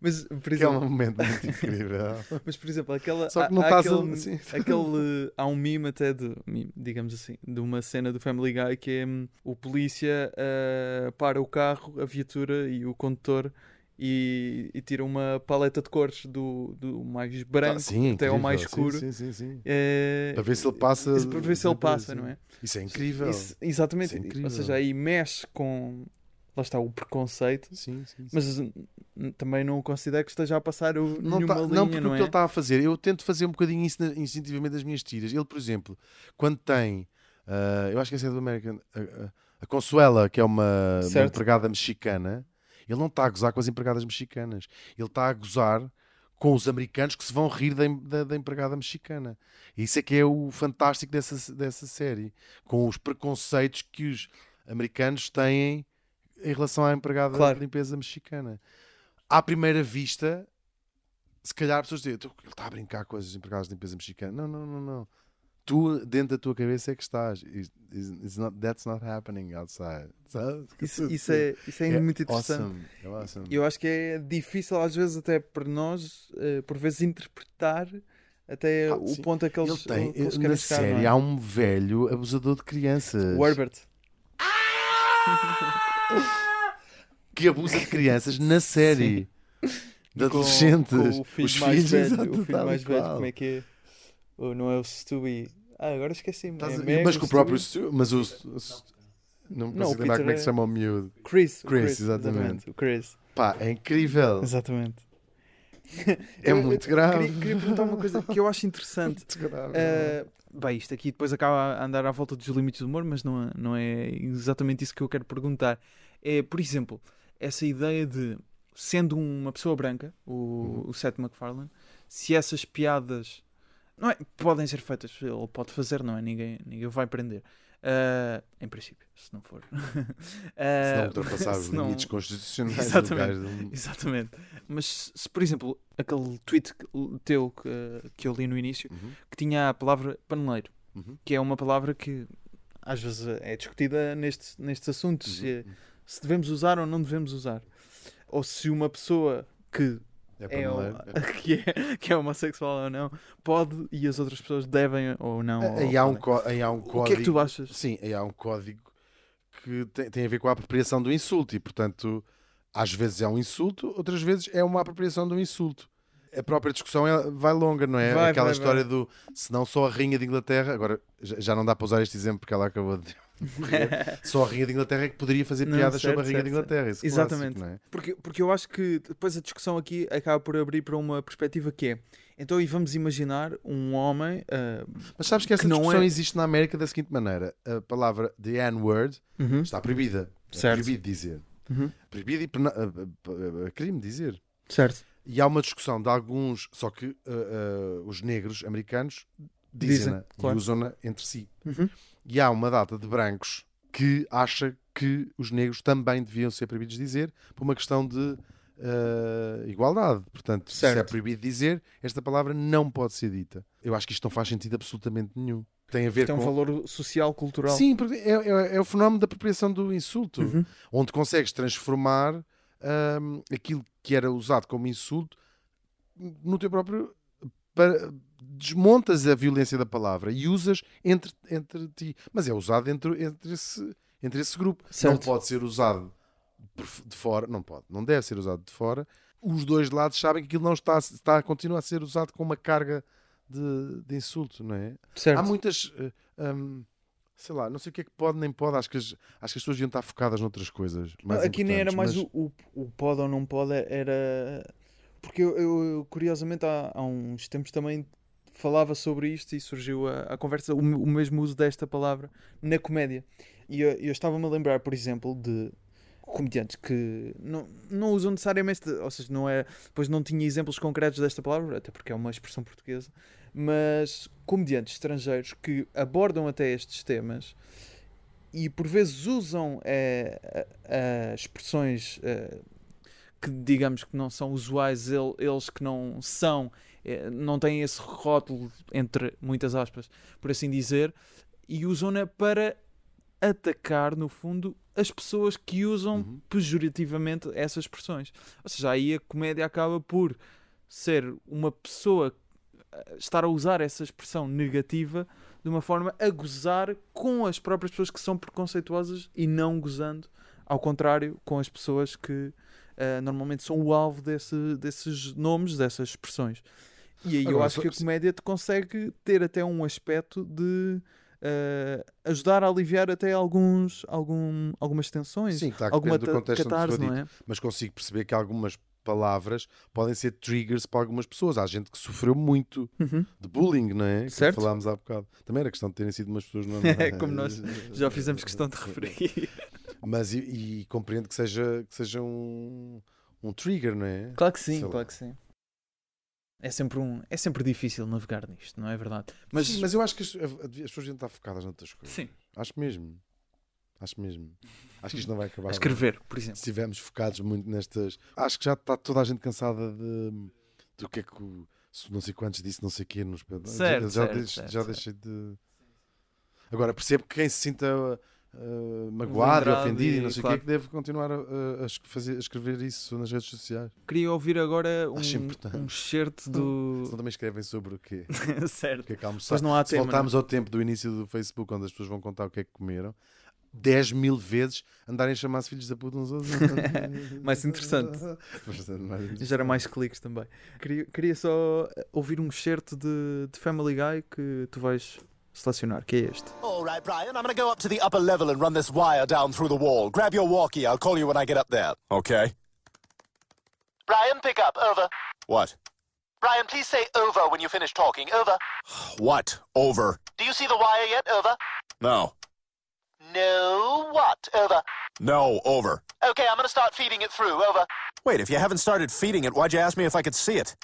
Speaker 1: Mas, por
Speaker 2: Que é um
Speaker 1: exemplo,
Speaker 2: momento muito incrível.
Speaker 1: mas, por exemplo aquela,
Speaker 2: Só que
Speaker 1: há-
Speaker 2: não estás a-
Speaker 1: aquele,
Speaker 2: sim.
Speaker 1: aquele- há um meme até de, digamos assim, de uma cena do Family Guy que é hum, o polícia ah, para o carro, a viatura e o condutor e, e tira uma paleta de cores do, do mais branco
Speaker 2: Ah, sim,
Speaker 1: até ao mais escuro.
Speaker 2: Sim, sim, sim.
Speaker 1: É,
Speaker 2: Para ver se ele passa.
Speaker 1: isso para ver se ele passa, não é?
Speaker 2: Isso é incrível.
Speaker 1: Isso- exatamente.
Speaker 2: Isso é incrível.
Speaker 1: Ou seja, aí mexe com. Lá está o preconceito, mas hum, também não considero que esteja a passar o,
Speaker 2: não,
Speaker 1: nenhuma
Speaker 2: tá-
Speaker 1: linha,
Speaker 2: não, porque
Speaker 1: não
Speaker 2: o
Speaker 1: é?
Speaker 2: que ele está a fazer, eu tento fazer um bocadinho isso instintivamente das minhas tiras. Ele, por exemplo, quando tem, ah, eu acho que essa é do American, a, a- a Consuela, que é uma, uma empregada mexicana, ele não está a gozar com as empregadas mexicanas, ele está a gozar com os americanos que se vão rir da, da- da empregada mexicana. E isso é que é o fantástico dessa, dessa série, com os preconceitos que os americanos têm em relação à empregada
Speaker 1: Claro.
Speaker 2: de limpeza mexicana. À primeira vista, se calhar pessoas dizem, "Tu- ele está a brincar com as empregadas de limpeza mexicana. Não, não, não, não. Tu, dentro da tua cabeça é que estás. It's, not, that's not happening outside.
Speaker 1: Isso, isso é, isso é, muito interessante.
Speaker 2: Awesome. É awesome.
Speaker 1: Eu acho que é difícil, às vezes, até para nós, eh, por vezes, interpretar até
Speaker 2: Ah,
Speaker 1: o
Speaker 2: sim.
Speaker 1: ponto a que
Speaker 2: Ele
Speaker 1: eles,
Speaker 2: tem,
Speaker 1: que eles
Speaker 2: na
Speaker 1: chegar.
Speaker 2: série,
Speaker 1: é?
Speaker 2: há um velho abusador de crianças
Speaker 1: O Herbert. [laughs]
Speaker 2: que abusa de crianças na [laughs] série. De
Speaker 1: Com-
Speaker 2: adolescentes.
Speaker 1: com o filho
Speaker 2: Os
Speaker 1: mais
Speaker 2: filhos,
Speaker 1: velho, o filho mais velho, como é que é? Ou não é o Stewie? Ah, agora esqueci-me. É
Speaker 2: mas com o próprio? Stu- mas o, não
Speaker 1: Não, o
Speaker 2: consigo lembrar
Speaker 1: Peter
Speaker 2: como é que
Speaker 1: é-
Speaker 2: se chama o miúdo
Speaker 1: Chris. o
Speaker 2: Chris, exatamente.
Speaker 1: O Chris.
Speaker 2: pá, é incrível [laughs]
Speaker 1: Exatamente.
Speaker 2: é
Speaker 1: Eu-
Speaker 2: muito
Speaker 1: eu
Speaker 2: grave
Speaker 1: Queria, queria perguntar uma coisa que eu acho [laughs] interessante.
Speaker 2: Muito grave.
Speaker 1: Uh, bem, isto aqui depois acaba a andar à volta dos limites do humor, mas não é, não é exatamente isso que eu quero perguntar. É, por exemplo, essa ideia de, sendo uma pessoa branca, o, o Seth MacFarlane, se essas piadas não é, podem ser feitas, ele pode fazer, não é? Ninguém, ninguém vai prender. Uh, em princípio, se não for. [laughs]
Speaker 2: se não
Speaker 1: Uh,
Speaker 2: ultrapassar [laughs] os
Speaker 1: não-
Speaker 2: limites constitucionais
Speaker 1: Exatamente.
Speaker 2: do-
Speaker 1: Exatamente. Mas se, por exemplo, aquele tweet teu que, que eu li no início,
Speaker 2: Uhum,
Speaker 1: que tinha a palavra paneleiro,
Speaker 2: uhum,
Speaker 1: que é uma palavra que às vezes é discutida nestes, nestes assuntos, se,
Speaker 2: uhum.
Speaker 1: se devemos usar ou não devemos usar. Ou se uma pessoa que
Speaker 2: é
Speaker 1: é,
Speaker 2: é. [laughs]
Speaker 1: que é, que é homossexual ou não pode e as outras pessoas devem ou não. ou
Speaker 2: Aí há um, aí há um
Speaker 1: O que é
Speaker 2: código
Speaker 1: que tu achas?
Speaker 2: Sim, aí há um código que tem, tem a ver com a apropriação do insulto e, portanto, às vezes é um insulto, outras vezes é uma apropriação do insulto. A própria discussão é- vai longa, não é?
Speaker 1: Vai,
Speaker 2: Aquela
Speaker 1: vai,
Speaker 2: história do se não só a Rainha de Inglaterra, agora já não dá para usar este exemplo porque ela acabou de [laughs] só a Rainha de Inglaterra é que poderia fazer
Speaker 1: Não,
Speaker 2: piadas
Speaker 1: certo,
Speaker 2: sobre a Rainha de Inglaterra.
Speaker 1: Exatamente.
Speaker 2: clássico, é?
Speaker 1: Porque, porque eu acho que depois a discussão aqui acaba por abrir para uma perspectiva que é então e vamos imaginar um homem ah,
Speaker 2: Mas sabes que essa
Speaker 1: Que não
Speaker 2: discussão
Speaker 1: é-
Speaker 2: existe na América da seguinte maneira: a palavra the N-word está proibida. É
Speaker 1: Certo.
Speaker 2: proibido dizer.
Speaker 1: Uhum.
Speaker 2: Proibido e pena- a- a- a- a crime dizer.
Speaker 1: certo
Speaker 2: E há uma discussão de alguns, só que uh, uh, os negros americanos dizem-na
Speaker 1: Dizem, claro.
Speaker 2: e usam-na entre si.
Speaker 1: Uhum.
Speaker 2: E há uma data de brancos que acha que os negros também deviam ser proibidos de dizer por uma questão de uh, igualdade. Portanto, se é
Speaker 1: Certo.
Speaker 2: proibido dizer, esta palavra não pode ser dita. Eu acho que isto não faz sentido absolutamente nenhum. Tem a ver
Speaker 1: tem um
Speaker 2: com.
Speaker 1: valor social cultural
Speaker 2: Sim, porque é, é- é o fenómeno da apropriação do insulto
Speaker 1: Uhum.
Speaker 2: onde consegues transformar hum, aquilo que era usado como insulto no teu próprio. Para, desmontas a violência da palavra e usas entre, entre ti. Mas é usado entre, entre, esse, entre esse grupo. Não
Speaker 1: Certo.
Speaker 2: pode ser usado de fora. Não pode. Não deve ser usado de fora. Os dois lados sabem que aquilo não está, está continua a ser usado com uma carga de, de insulto, não é?
Speaker 1: certo
Speaker 2: Há muitas. eh, hum, sei lá, não sei o que é que pode nem pode. Acho que as, acho que as pessoas deviam estar focadas noutras coisas. Mais
Speaker 1: aqui nem era mais o, o, o pode ou não pode era porque eu, eu, curiosamente há, há uns tempos também falava sobre isto e surgiu a, a conversa o, o mesmo uso desta palavra na comédia. E eu, eu estava-me a lembrar por exemplo de comediantes que não, não usam necessariamente, ou seja, não é, depois não tinha exemplos concretos desta palavra, até porque é uma expressão portuguesa, mas comediantes estrangeiros que abordam até estes temas e por vezes usam eh, eh, expressões eh, que digamos que não são usuais, el- eles que não são, eh, não têm esse rótulo, entre muitas aspas, por assim dizer, e usam-na para atacar, no fundo, as pessoas que usam
Speaker 2: Uhum.
Speaker 1: pejorativamente essas expressões. Ou seja, aí a comédia acaba por ser uma pessoa eh, estar a usar essa expressão negativa de uma forma a gozar com as próprias pessoas que são preconceituosas e não gozando, ao contrário, com as pessoas que eh, normalmente são o alvo desse- desses nomes, dessas expressões. E aí eu
Speaker 2: Agora,
Speaker 1: acho
Speaker 2: só-
Speaker 1: que a comédia te consegue ter até um aspecto de eh, ajudar a aliviar até alguns, algum, algumas tensões,
Speaker 2: Sim, claro que
Speaker 1: alguma
Speaker 2: depende do contexto
Speaker 1: catarse, não é?
Speaker 2: Mas consigo perceber que algumas palavras podem ser triggers para algumas pessoas. Há gente que sofreu muito
Speaker 1: Uhum.
Speaker 2: de bullying, não é? Que
Speaker 1: Certo.
Speaker 2: falámos há bocado. Também era questão de terem sido umas pessoas [laughs] não
Speaker 1: É, como nós Já fizemos questão de referir. [laughs]
Speaker 2: Mas e, e compreendo que seja, que seja um, um trigger, não é?
Speaker 1: Claro que sim,
Speaker 2: Sei lá.
Speaker 1: claro que sim. É sempre, um, é sempre difícil navegar nisto, não é verdade? Mas,
Speaker 2: Sim, mas eu acho que as, as pessoas deviam estar focadas noutras coisas.
Speaker 1: sim,
Speaker 2: Acho mesmo. Acho mesmo. Acho que isto não vai acabar.
Speaker 1: a escrever, por exemplo.
Speaker 2: Se estivermos focados muito nestas. Acho que já está toda a gente cansada de, do que é que o se não sei quantos disse não sei o quê nos.
Speaker 1: Certo,
Speaker 2: já,
Speaker 1: certo,
Speaker 2: deixo-
Speaker 1: certo,
Speaker 2: já
Speaker 1: certo.
Speaker 2: deixei de. Agora percebo que quem se sinta uh, magoado e
Speaker 1: Lembrado
Speaker 2: ofendido e
Speaker 1: e,
Speaker 2: não sei o
Speaker 1: claro.
Speaker 2: quê que deve continuar a, a- fazer- a escrever isso nas redes sociais.
Speaker 1: Queria ouvir agora um, um certo do.
Speaker 2: Senão também escrevem sobre o quê? [laughs] O
Speaker 1: certo.
Speaker 2: que é que.
Speaker 1: Pois não há
Speaker 2: Se
Speaker 1: tema.
Speaker 2: voltarmos ao tempo do início do Facebook, onde as pessoas vão contar o que é que comeram, 10 mil vezes andarem a chamar-se filhos da puta uns aos outros. [laughs]
Speaker 1: Mais interessante. [laughs] Gera mais cliques também. Queria, queria só ouvir um certo de, de Family Guy que tu vais selecionar, que é este.
Speaker 5: All right, Brian, I'm going to go up to the upper level and run this wire down through the wall. Grab your walkie. I'll call you when I get up there. Okay. Brian, pick up. Over. What? Brian, please say over when you finish talking. Over. What? Over. Do you see the wire yet? Over. No. No, what? Over. No, over. Okay, I'm going to start feeding it through. Over. Wait, if you haven't started feeding it, why'd you ask me if I could see it?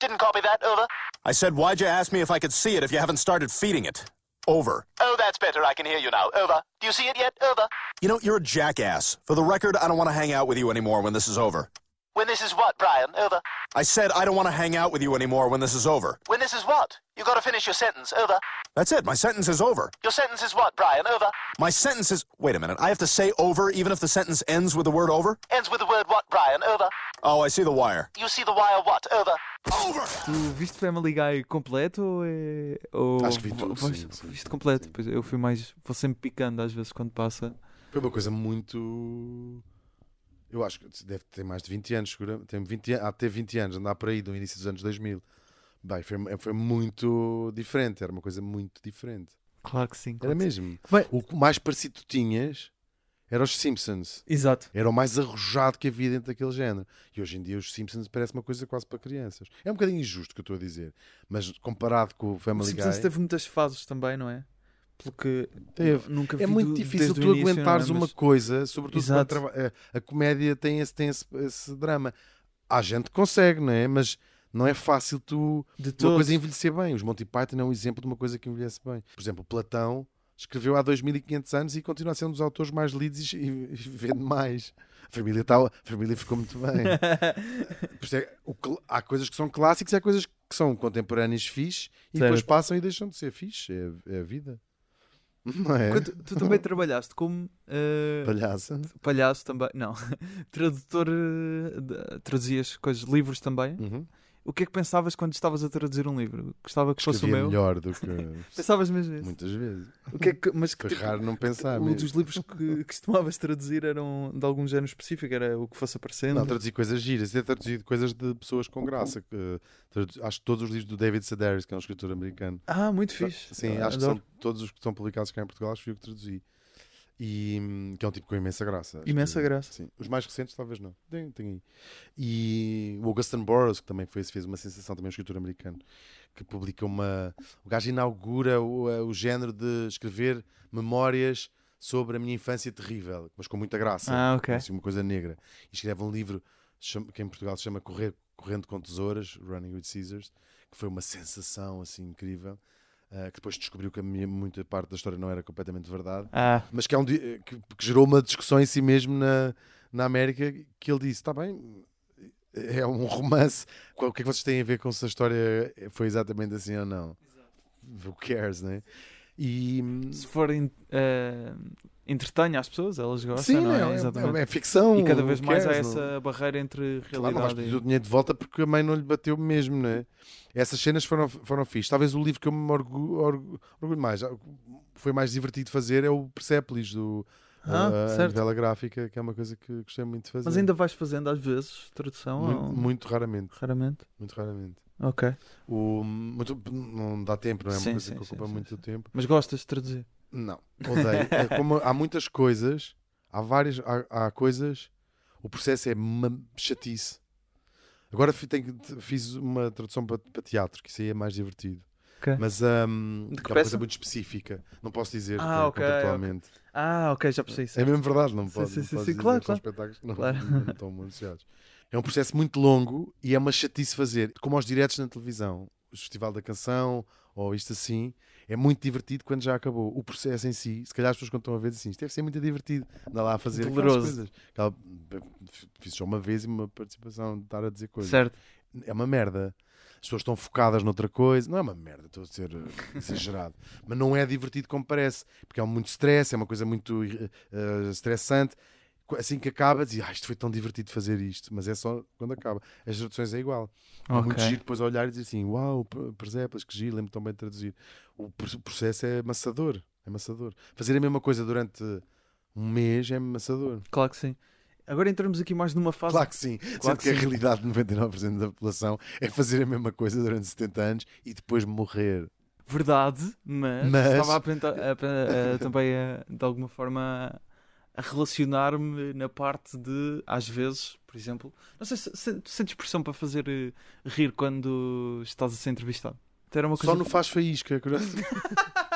Speaker 5: Didn't copy that. Over. I said, why'd you ask me if I could see it if you haven't started feeding it? Over. Oh, that's better. I can hear you now. Over. Do you see it yet? Over. You know, you're a jackass. For the record, I don't want to hang out with you anymore when this is over. When this is what, Brian? Over. I said I don't want to hang out with you anymore when this is over. When this is what? You got to finish your sentence. Over. That's it. My sentence is over. Your sentence is what, Brian? Over. My sentence is. Wait a minute. I have to say over even if the sentence ends with the word over? Ends with the word what, Brian? Over. Oh, I see the wire. You see the wire what? Over. Over!
Speaker 1: Tu viste Family Guy completo ou é. Ou
Speaker 2: Acho que vi tudo,
Speaker 1: vais-
Speaker 2: sim, sim,
Speaker 1: Viste completo?
Speaker 2: sim.
Speaker 1: Pois eu fui mais. Vou sempre picando às vezes quando passa.
Speaker 2: Foi uma coisa muito. Eu acho que deve ter mais de 20 anos, seguramente. Tem 20, an- há de ter 20 anos, andar por aí do início dos anos 2000. Bem, foi, foi muito diferente, era uma coisa muito diferente.
Speaker 1: Claro que sim.
Speaker 2: Era
Speaker 1: claro que
Speaker 2: mesmo.
Speaker 1: Bem-
Speaker 2: O mais parecido tu tinhas era os Simpsons.
Speaker 1: sim. Exato.
Speaker 2: Era o mais arrojado que havia dentro daquele género. E hoje em dia os Simpsons parece uma coisa quase para crianças. É um bocadinho injusto o que eu estou a dizer, mas comparado com o
Speaker 1: O
Speaker 2: Family
Speaker 1: Simpsons
Speaker 2: Guy,
Speaker 1: teve muitas fases também, não é? Porque
Speaker 2: Teve.
Speaker 1: nunca vi
Speaker 2: é muito
Speaker 1: do-
Speaker 2: difícil tu
Speaker 1: início,
Speaker 2: aguentares
Speaker 1: é?
Speaker 2: uma
Speaker 1: Mas-
Speaker 2: coisa, sobretudo
Speaker 1: Exato.
Speaker 2: trava- a, comédia tem, esse, tem esse, esse drama. Há gente que consegue, não é? Mas não é fácil tu
Speaker 1: de
Speaker 2: uma coisa envelhecer bem. Os Monty Python é um exemplo de uma coisa que envelhece bem. Por exemplo, Platão escreveu há 2500 anos e continua a ser um dos autores mais lidos e, e [laughs] vende mais. A família, tá, a família ficou muito bem. [laughs] É, o há coisas que são clássicos e há coisas que são contemporâneas fixe e depois
Speaker 1: Certo.
Speaker 2: passam e deixam de ser fixe. É, é a vida. Não é?
Speaker 1: Quando tu também trabalhaste como eh,
Speaker 2: Palhaça.
Speaker 1: palhaço também, não, [laughs] tradutor, de- traduzias coisas, livros também.
Speaker 2: Uhum.
Speaker 1: O que é que pensavas quando estavas a traduzir um livro? Gostava que fosse o meu?
Speaker 2: melhor do [laughs] que [laughs]
Speaker 1: Pensavas mesmo isso?
Speaker 2: muitas vezes.
Speaker 1: O que é que, mas que tipo-
Speaker 2: raro não pensar. mesmo.
Speaker 1: dos livros que, que costumavas traduzir eram de algum género específico? Era o que fosse aparecendo?
Speaker 2: Não, traduzi coisas giras, até traduzi coisas de pessoas com graça. Que, tradu- acho que todos os livros do David Sedaris, que é um escritor americano.
Speaker 1: Ah, muito fixe.
Speaker 2: Sim,
Speaker 1: Ah,
Speaker 2: acho que
Speaker 1: adoro.
Speaker 2: são todos os que estão publicados cá em Portugal, acho que eu que traduzi. E hum, que é um tipo com imensa graça.
Speaker 1: Imensa
Speaker 2: que-
Speaker 1: graça.
Speaker 2: Sim. Os mais recentes, talvez não. Tem, tem aí. E o Augustin Burroughs, que também foi, fez uma sensação, também um escritor americano, que publica uma. O gajo inaugura o, eh, o género de escrever memórias sobre a minha infância terrível, mas com muita graça.
Speaker 1: Ah, ok.
Speaker 2: Assim, uma coisa negra. E escreve um livro que em Portugal se chama Correr, Correndo com Tesouras, Running with Caesars, que foi uma sensação assim incrível. Eh, que depois descobriu que a minha, muita parte da história não era completamente verdade
Speaker 1: Ah,
Speaker 2: mas que, é um, di- que, que gerou uma discussão em si mesmo na, na América que ele disse, está bem, é um romance, o que é que vocês têm a ver com se a história foi exatamente assim ou não? Who cares, né? E
Speaker 1: se forem eh, entretenha as pessoas, elas gostam,
Speaker 2: sim,
Speaker 1: não é?
Speaker 2: é,
Speaker 1: Exatamente.
Speaker 2: é, é ficção.
Speaker 1: e cada vez mais há
Speaker 2: não-
Speaker 1: essa barreira entre
Speaker 2: Claro, não vais
Speaker 1: realidade
Speaker 2: pedir
Speaker 1: e...
Speaker 2: o dinheiro de volta porque a mãe não lhe bateu mesmo, né? Essas cenas foram, foram fixe. Talvez o livro que eu me orgulho, orgulho, orgulho mais, foi mais divertido de fazer, é o Persepolis do
Speaker 1: Ah,
Speaker 2: a, novela gráfica, que é uma coisa que gostei muito de fazer.
Speaker 1: Mas ainda vais fazendo às vezes tradução?
Speaker 2: muito,
Speaker 1: ou-
Speaker 2: muito raramente,
Speaker 1: Raramente?
Speaker 2: muito raramente.
Speaker 1: Ok.
Speaker 2: O, muito- não dá tempo, não é? Uma
Speaker 1: Sim,
Speaker 2: coisa
Speaker 1: sim,
Speaker 2: que ocupa
Speaker 1: sim,
Speaker 2: muito
Speaker 1: sim.
Speaker 2: tempo.
Speaker 1: Mas gostas de traduzir?
Speaker 2: Não, [laughs] odeio. É como há muitas coisas, há várias, há, há coisas, o processo é uma chatice. Agora tenho fiz uma tradução para, para teatro, que isso aí é mais divertido.
Speaker 1: Ok.
Speaker 2: Mas
Speaker 1: que
Speaker 2: é uma
Speaker 1: peça?
Speaker 2: coisa muito específica. Não posso dizer
Speaker 1: Ah,
Speaker 2: eh,
Speaker 1: ok,
Speaker 2: contratualmente.
Speaker 1: Ah, ok, já percebi isso.
Speaker 2: É mesmo verdade, não
Speaker 1: Sim,
Speaker 2: posso,
Speaker 1: sim,
Speaker 2: não
Speaker 1: sim,
Speaker 2: posso
Speaker 1: sim,
Speaker 2: dizer
Speaker 1: claro,
Speaker 2: que são
Speaker 1: claro.
Speaker 2: espetáculos que não,
Speaker 1: Claro. [laughs]
Speaker 2: não estão anunciados. É um processo muito longo e é uma chatice fazer, como aos diretos na televisão, o Festival da Canção ou isto assim, é muito divertido quando já acabou. O processo em si, se calhar as pessoas quando estão a ver assim, isto deve ser muito divertido, andar lá a fazer aquelas
Speaker 1: Doloroso.
Speaker 2: coisas. Aquela- fiz só uma vez e uma participação de estar a dizer coisas.
Speaker 1: Certo.
Speaker 2: é uma merda. As pessoas estão focadas noutra coisa. Não é uma merda, estou a ser eh, exagerado. Mas não é divertido como parece. Porque é muito stress, é uma coisa muito eh, estressante. Qu- Assim que acaba, dizia, ah, isto foi tão divertido fazer isto. Mas é só quando acaba. As traduções é igual. É muito giro depois olhar e dizer assim: Uau, presépios, que giro, lembro tão bem de traduzir. O pr- processo é amassador. É amassador. Fazer a mesma coisa durante um mês é amassador.
Speaker 1: Claro que sim. Agora entramos aqui mais numa fase.
Speaker 2: Claro que sim. Sendo
Speaker 1: que
Speaker 2: que a
Speaker 1: sim.
Speaker 2: realidade de 99% da população é fazer a mesma coisa durante 70 anos e depois morrer.
Speaker 1: Verdade, mas,
Speaker 2: Mas-
Speaker 1: estava a, apresentar- a- a- a- também a, de alguma forma a relacionar-me na parte de, às vezes, por exemplo, não sei se, se tu sentes pressão para fazer eh, rir quando estás a ser entrevistado. Era uma coisa
Speaker 2: Só no faz faísca. [laughs]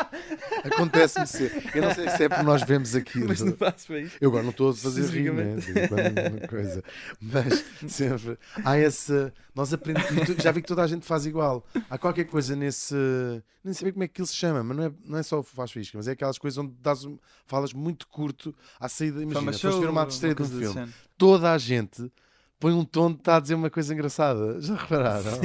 Speaker 2: Acontece-me ser. Eu não sei se é porque nós vemos aquilo.
Speaker 1: mas não faço para isso.
Speaker 2: Eu agora não estou a fazer rir, né? Quando é coisa. Mas sempre há essa. Nós aprendemos. Já vi que toda a gente faz igual. Há qualquer coisa nesse. Nem sei bem como é que ele se chama, mas não é, não é só o faz faísca, mas é aquelas coisas onde dás um- falas muito curto à saída. Imagina, foste ver uma estreia de um filme. Toda a gente põe um tom de estar a dizer uma coisa engraçada. Já repararam?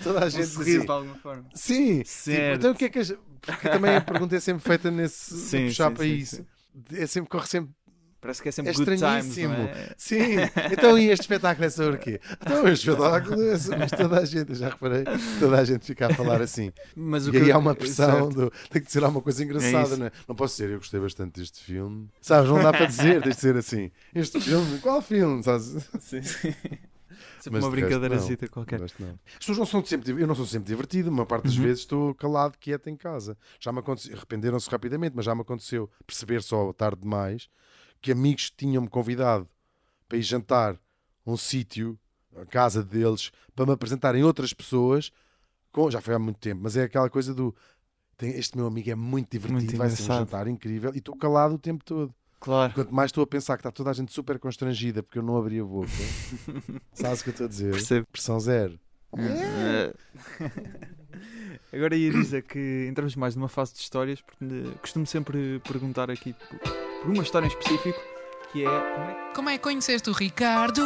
Speaker 2: Toda a
Speaker 1: Um
Speaker 2: gente
Speaker 1: sorriso
Speaker 2: assim,
Speaker 1: de alguma forma.
Speaker 2: Sim, tipo,
Speaker 1: Certo.
Speaker 2: então o que é que as... Porque também a pergunta é sempre feita nesse
Speaker 1: Sim,
Speaker 2: puxar
Speaker 1: sim,
Speaker 2: para
Speaker 1: sim,
Speaker 2: isso.
Speaker 1: sim.
Speaker 2: É sempre, corre sempre.
Speaker 1: Parece que é sempre
Speaker 2: É
Speaker 1: good times, é?
Speaker 2: Sim, então e este espetáculo é sobre o quê? Então este espetáculo é sobre toda a gente, eu já reparei, toda a gente fica a falar assim.
Speaker 1: Mas o
Speaker 2: E
Speaker 1: que
Speaker 2: aí há uma [laughs] pressão, do, tem que ser alguma coisa engraçada,
Speaker 1: isso.
Speaker 2: não é? Não posso dizer, eu gostei bastante deste filme. Sabes, não dá para dizer, tem de ser assim. Este filme, qual filme? Sabes?
Speaker 1: Sim, sim. [laughs] Sempre
Speaker 2: Mas
Speaker 1: uma brincadeira qualquer.
Speaker 2: Mas não. As pessoas não são sempre, eu não sou sempre divertido, uma parte das
Speaker 1: Uhum.
Speaker 2: vezes estou calado, quieto em casa. Já me aconteceu, arrependeram-se rapidamente, mas já me aconteceu perceber só tarde demais que amigos tinham-me convidado para ir jantar a um sítio, a casa deles, para me apresentarem outras pessoas, com, já foi há muito tempo, mas é aquela coisa do tem- este meu amigo é muito divertido,
Speaker 1: Muito
Speaker 2: vai ser um jantar incrível, e estou calado o tempo todo.
Speaker 1: Claro.
Speaker 2: Quanto mais estou a pensar que está toda a gente super constrangida porque eu não abri a boca, [laughs] sabes o que eu estou a dizer?
Speaker 1: Percebo.
Speaker 2: Pressão zero.
Speaker 1: Eh, [laughs] Agora ia dizer que entramos mais numa fase de histórias, porque costumo sempre perguntar aqui por por uma história em específico, que é como é
Speaker 3: Como é que conheceste o Ricardo?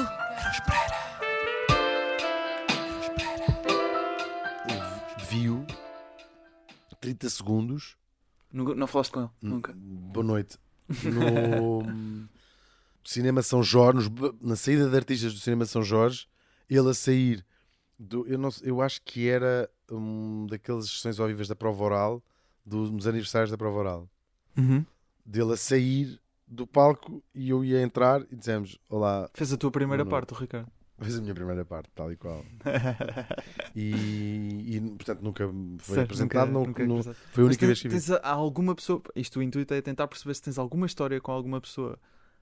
Speaker 2: viu 30 segundos.
Speaker 1: Nunca- Não falaste com ele? Nunca.
Speaker 2: Boa noite. No [laughs] Cinema São Jorge, nos na saída de artistas do Cinema São Jorge, ele a sair do. Eu, não, eu acho que era um daquelas sessões ao vivas da prova oral, dos aniversários da prova oral.
Speaker 1: Uhum.
Speaker 2: Dele a sair do palco e eu ia entrar e dizemos: Olá,
Speaker 1: Fez a tua primeira
Speaker 2: Não.
Speaker 1: parte, o Ricardo.
Speaker 2: fez a minha primeira parte, tal e qual. [laughs] E, e, portanto nunca foi
Speaker 1: Certo,
Speaker 2: apresentado,
Speaker 1: nunca-
Speaker 2: não-
Speaker 1: nunca
Speaker 2: não-
Speaker 1: apresentado.
Speaker 2: foi a
Speaker 1: Mas
Speaker 2: única vez que vi.
Speaker 1: tens alguma pessoa. Isto o intuito é tentar perceber se tens alguma história com alguma pessoa.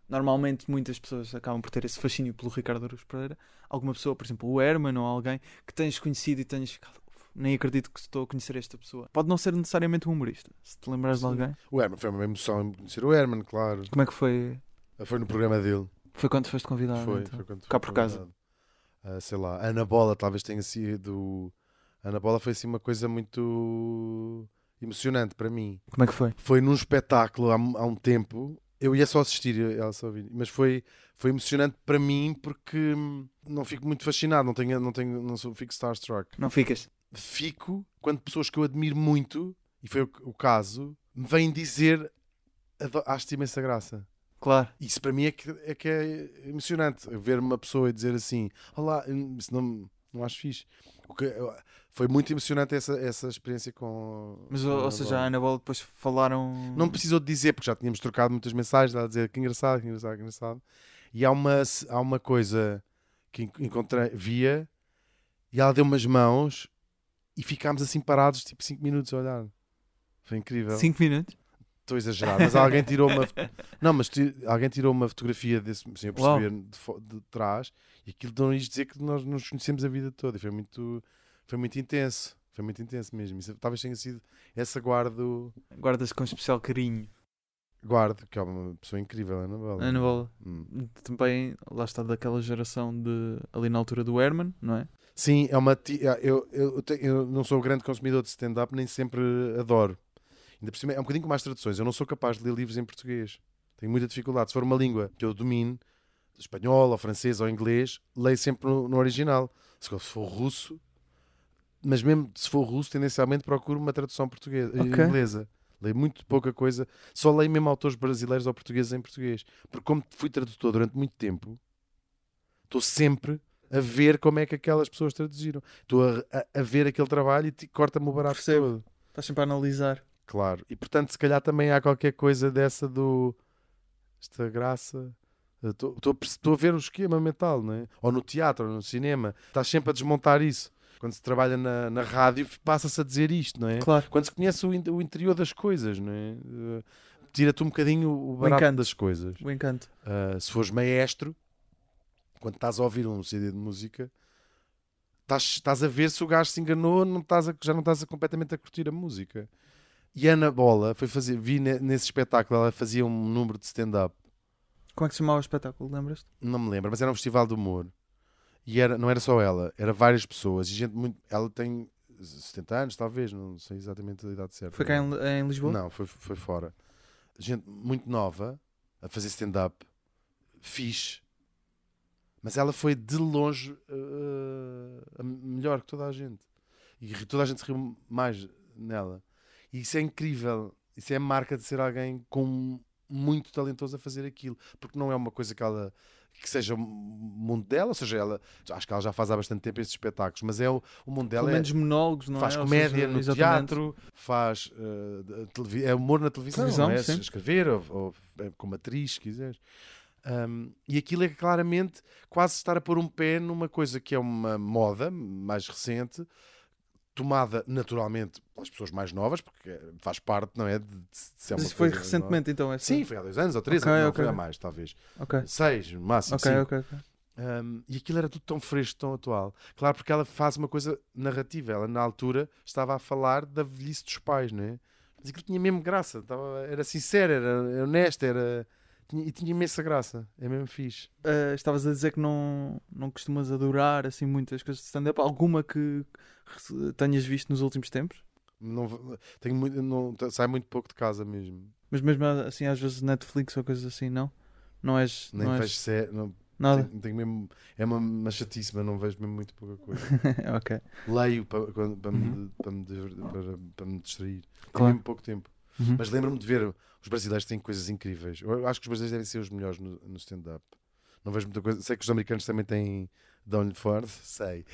Speaker 1: Normalmente muitas pessoas acabam por ter esse fascínio pelo Ricardo Aruz Pereira. Alguma pessoa, por exemplo, o Herman ou alguém que tens conhecido e tenhas ficado. "Uf, Nem acredito que estou a conhecer esta pessoa. Pode não ser necessariamente um humorista. Se te lembrares de
Speaker 2: Sim.
Speaker 1: alguém.
Speaker 2: O Herman foi uma emoção em conhecer o Herman, claro.
Speaker 1: Como é que foi?
Speaker 2: Foi no programa dele.
Speaker 1: Foi quando foste convidado?
Speaker 2: foi,
Speaker 1: então?
Speaker 2: foi quando
Speaker 1: Cá por casa.
Speaker 2: Ah, sei lá, Ana Bola talvez tenha sido. Ana Bola foi assim uma coisa muito emocionante para mim.
Speaker 1: Como é que foi?
Speaker 2: Foi num espetáculo há, há um tempo. Eu ia só assistir, ela só ouvir, mas foi, foi emocionante para mim porque hum, não fico muito fascinado, não tenho, não tenho, não sou, fico starstruck.
Speaker 1: Não ficas?
Speaker 2: Fico quando pessoas que eu admiro muito, e foi o, o caso, me vêm dizer "Ado- acho-te imensa graça.
Speaker 1: Claro.
Speaker 2: Isso para mim é que é, que é emocionante. Ver uma pessoa e dizer assim: Olá, hum, isso não, não acho fixe. Que, foi muito emocionante essa, essa experiência com.
Speaker 1: Mas,
Speaker 2: com
Speaker 1: ou, seja, a Ana Bola depois falaram.
Speaker 2: Não precisou de dizer, porque já tínhamos trocado muitas mensagens, a dizer que engraçado, que engraçado, que engraçado. E há uma, há uma coisa que en- encontrei, via, e ela deu umas mãos e ficámos assim parados, tipo 5 minutos a olhar. Foi incrível.
Speaker 1: 5 minutos?
Speaker 2: Estou a exagerar, mas alguém tirou uma. [laughs] Não, mas alguém tirou uma fotografia desse, sem eu perceber, de, de trás, e aquilo não ias dizer que nós nos conhecemos a vida toda. E foi muito, foi muito intenso. Foi muito intenso mesmo. Isso talvez tenha sido essa guardo,
Speaker 1: Guardas com especial carinho.
Speaker 2: guardo, que é uma pessoa incrível, Ana Bola.
Speaker 1: Ana Bola.
Speaker 2: Hum.
Speaker 1: Também, lá está daquela geração de. ali na altura do Herman, não é?
Speaker 2: Sim, é uma. ti- Eu, eu, eu não sou grande consumidor de stand-up, nem sempre adoro. Ainda por cima, é um bocadinho com mais traduções. Eu não sou capaz de ler livros em português. Tenho muita dificuldade. Se for uma língua que eu domine, espanhol, ou francês, ou inglês, leio sempre no, no original. Se for russo, mas mesmo se for russo, tendencialmente procuro uma tradução portuguesa,
Speaker 1: Ok.
Speaker 2: inglesa. Leio muito pouca coisa, só leio mesmo autores brasileiros ou portugueses em português. Porque como fui tradutor durante muito tempo, estou sempre a ver como é que aquelas pessoas traduziram. Estou a, a- a ver aquele trabalho e corta-me o barato
Speaker 1: Percebo.
Speaker 2: todo.
Speaker 1: Estás sempre a analisar.
Speaker 2: Claro. E portanto, se calhar também há qualquer coisa dessa do. Esta graça. Estou a ver o esquema mental, não é? Ou no teatro, ou no cinema. Estás sempre a desmontar isso. Quando se trabalha na, na rádio, passa-se a dizer isto, não é?
Speaker 1: Claro.
Speaker 2: Quando se conhece o, o interior das coisas, não é? Eh, Tira-te um bocadinho o barato
Speaker 1: encanto.
Speaker 2: das coisas.
Speaker 1: O encanto.
Speaker 2: Uh, se fores maestro, quando estás a ouvir um CD de música, estás, estás a ver se o gajo se enganou, não estás a- já não estás a, completamente a curtir a música. E a Ana Bola foi fazer, vi ne- nesse espetáculo, ela fazia um número de stand-up,
Speaker 1: Como é que se chamava o espetáculo? Lembras-te?
Speaker 2: não me lembro, mas era um festival de humor. E era, não era só ela, era várias pessoas. E gente muito. Ela tem 70 anos, talvez, não sei exatamente a idade certa.
Speaker 1: Foi cá em, em Lisboa?
Speaker 2: Não, foi, foi fora. Gente muito nova a fazer stand-up, fixe, mas ela foi de longe uh, a melhor que toda a gente. E toda a gente se riu mais nela. E isso é incrível. Isso é a marca de ser alguém com muito talentoso a fazer aquilo, porque não é uma coisa que ela que seja o mundo dela, ou seja, ela acho que ela já faz há bastante tempo estes espetáculos, mas é o, o mundo dela
Speaker 1: Pelo
Speaker 2: é,
Speaker 1: menos monólogos, não
Speaker 2: faz
Speaker 1: é?
Speaker 2: Comédia
Speaker 1: seja,
Speaker 2: no
Speaker 1: exatamente.
Speaker 2: teatro, faz uh, é humor na televisão,
Speaker 1: Televisão,
Speaker 2: não é? escrever ou, ou é, como atriz, se quiseres. Um, e aquilo é claramente quase estar a pôr um pé numa coisa que é uma moda mais recente, tomada naturalmente pelas pessoas mais novas, porque faz parte, não é? De, de ser
Speaker 1: Mas foi recentemente, então? Essa...
Speaker 2: Sim, foi há dois anos ou três
Speaker 1: Ok,
Speaker 2: anos, não,
Speaker 1: ok.
Speaker 2: foi há mais, talvez.
Speaker 1: Ok,
Speaker 2: Seis, máximo.
Speaker 1: ok,
Speaker 2: cinco.
Speaker 1: ok. ok.
Speaker 2: Um, e aquilo era tudo tão fresco, tão atual. Claro, porque ela faz uma coisa narrativa. Ela, na altura, estava a falar da velhice dos pais, não é? Mas aquilo tinha mesmo graça. Estava, era sincero, era honesto, era... Tinha, e tinha imensa graça. É mesmo fixe.
Speaker 1: Ah, estavas a dizer que não, não costumas adorar assim muitas coisas de stand-up. Alguma que tenhas visto nos últimos tempos?
Speaker 2: Não, tenho muito, não, sai muito pouco de casa mesmo.
Speaker 1: Mas mesmo assim, às vezes Netflix ou coisas assim, não? Não és.
Speaker 2: Nem
Speaker 1: não és
Speaker 2: sé- não,
Speaker 1: nada?
Speaker 2: tenho, tenho mesmo, é uma, uma chatice, mas não vejo mesmo muito pouca coisa. [laughs]
Speaker 1: ok.
Speaker 2: Leio para, para,
Speaker 1: Uhum.
Speaker 2: me, para, me, diver- para, para me distrair. Tenho
Speaker 1: Claro.
Speaker 2: mesmo pouco tempo.
Speaker 1: Uhum.
Speaker 2: Mas lembro-me de ver os brasileiros têm coisas incríveis. Eu acho que os brasileiros devem ser os melhores no, no stand-up. Não vejo muita coisa. Sei que os americanos também têm dão-lhe forte, sei.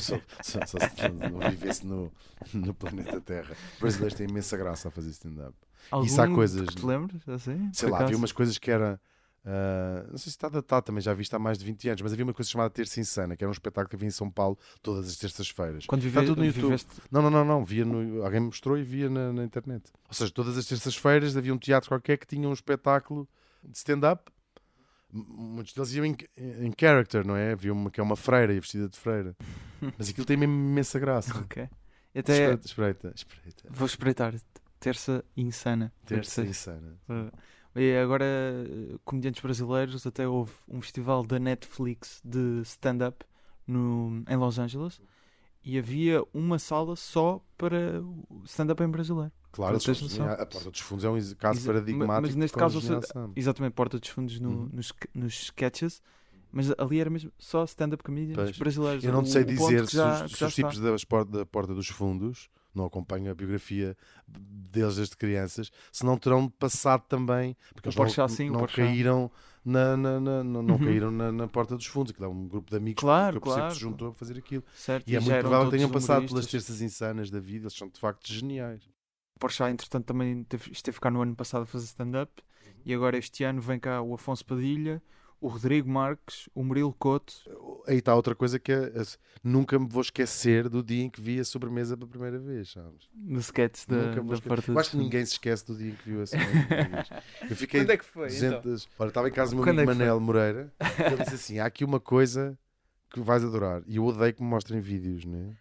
Speaker 2: Só, só se não vivesse no, no planeta Terra. Os brasileiros têm imensa graça a fazer stand-up. Isso há
Speaker 1: Algum
Speaker 2: coisas,
Speaker 1: que te
Speaker 2: não?
Speaker 1: lembres? Assim?
Speaker 2: Sei lá, havia umas coisas que era. Ah, não sei se está datado também, já vi isto há mais de 20 anos, mas havia uma coisa chamada Terça Insana, que era um espetáculo que havia em São Paulo todas as terças-feiras.
Speaker 1: Quando
Speaker 2: Está
Speaker 1: vive,
Speaker 2: tudo no YouTube.
Speaker 1: viveste.
Speaker 2: Não, não, não, não. Via no, alguém me mostrou e via na, na internet. Ou seja, todas as terças-feiras havia um teatro qualquer que tinha um espetáculo de stand-up. Muitos deles iam em, em character, não é? Havia uma que é uma freira e vestida de freira. [laughs] Mas aquilo tem mesmo imensa graça.
Speaker 1: Ok. Até
Speaker 2: Espreita, espreita, espreita.
Speaker 1: vou espreitar. Terça insana.
Speaker 2: Terça
Speaker 1: Terça-
Speaker 2: insana.
Speaker 1: Uh, E agora, comediantes brasileiros, até houve um festival da Netflix de stand-up em Los Angeles e havia uma sala só para stand-up em brasileiro.
Speaker 2: Claro,
Speaker 1: noção?
Speaker 2: a Porta dos Fundos é um caso
Speaker 1: Exa-
Speaker 2: paradigmático.
Speaker 1: mas neste caso,
Speaker 2: congeniação.
Speaker 1: Exatamente, Porta dos Fundos no-
Speaker 2: Uhum.
Speaker 1: nos, nos sketches, mas ali era mesmo só stand-up comedians
Speaker 2: Pois.
Speaker 1: brasileiros.
Speaker 2: Eu não sei dizer se os, se os tipos da, espor- da Porta dos Fundos, não acompanho a biografia deles desde crianças, se não terão passado também, porque eles não, não caíram, na, na- na- não,
Speaker 1: Uhum.
Speaker 2: caíram na, na Porta dos Fundos, aquilo é um grupo de amigos
Speaker 1: Claro,
Speaker 2: que
Speaker 1: claro.
Speaker 2: que se juntou a fazer aquilo.
Speaker 1: Certo,
Speaker 2: E é muito provável que tenham passado pelas terças insanas da vida, eles são de facto geniais.
Speaker 1: Porchat, entretanto, também teve, esteve cá no ano passado a fazer stand-up e agora este ano vem cá o Afonso Padilha, o Rodrigo Marques, o Murilo Couto.
Speaker 2: Aí está outra coisa que é, é- nunca me vou esquecer do dia em que vi a sobremesa pela primeira vez, sabes?
Speaker 1: No sketch da,
Speaker 2: Nunca
Speaker 1: da. Porta
Speaker 2: Eu acho que ninguém se esquece do dia em que viu a sobremesa pela primeira vez. Eu fiquei
Speaker 1: Quando é que foi?
Speaker 2: 200. Ora, estava em casa do meu
Speaker 1: Quando
Speaker 2: amigo
Speaker 1: é que foi?
Speaker 2: Manel Moreira e ele disse assim: há aqui uma coisa que vais adorar. E eu odeio que me mostrem vídeos, né?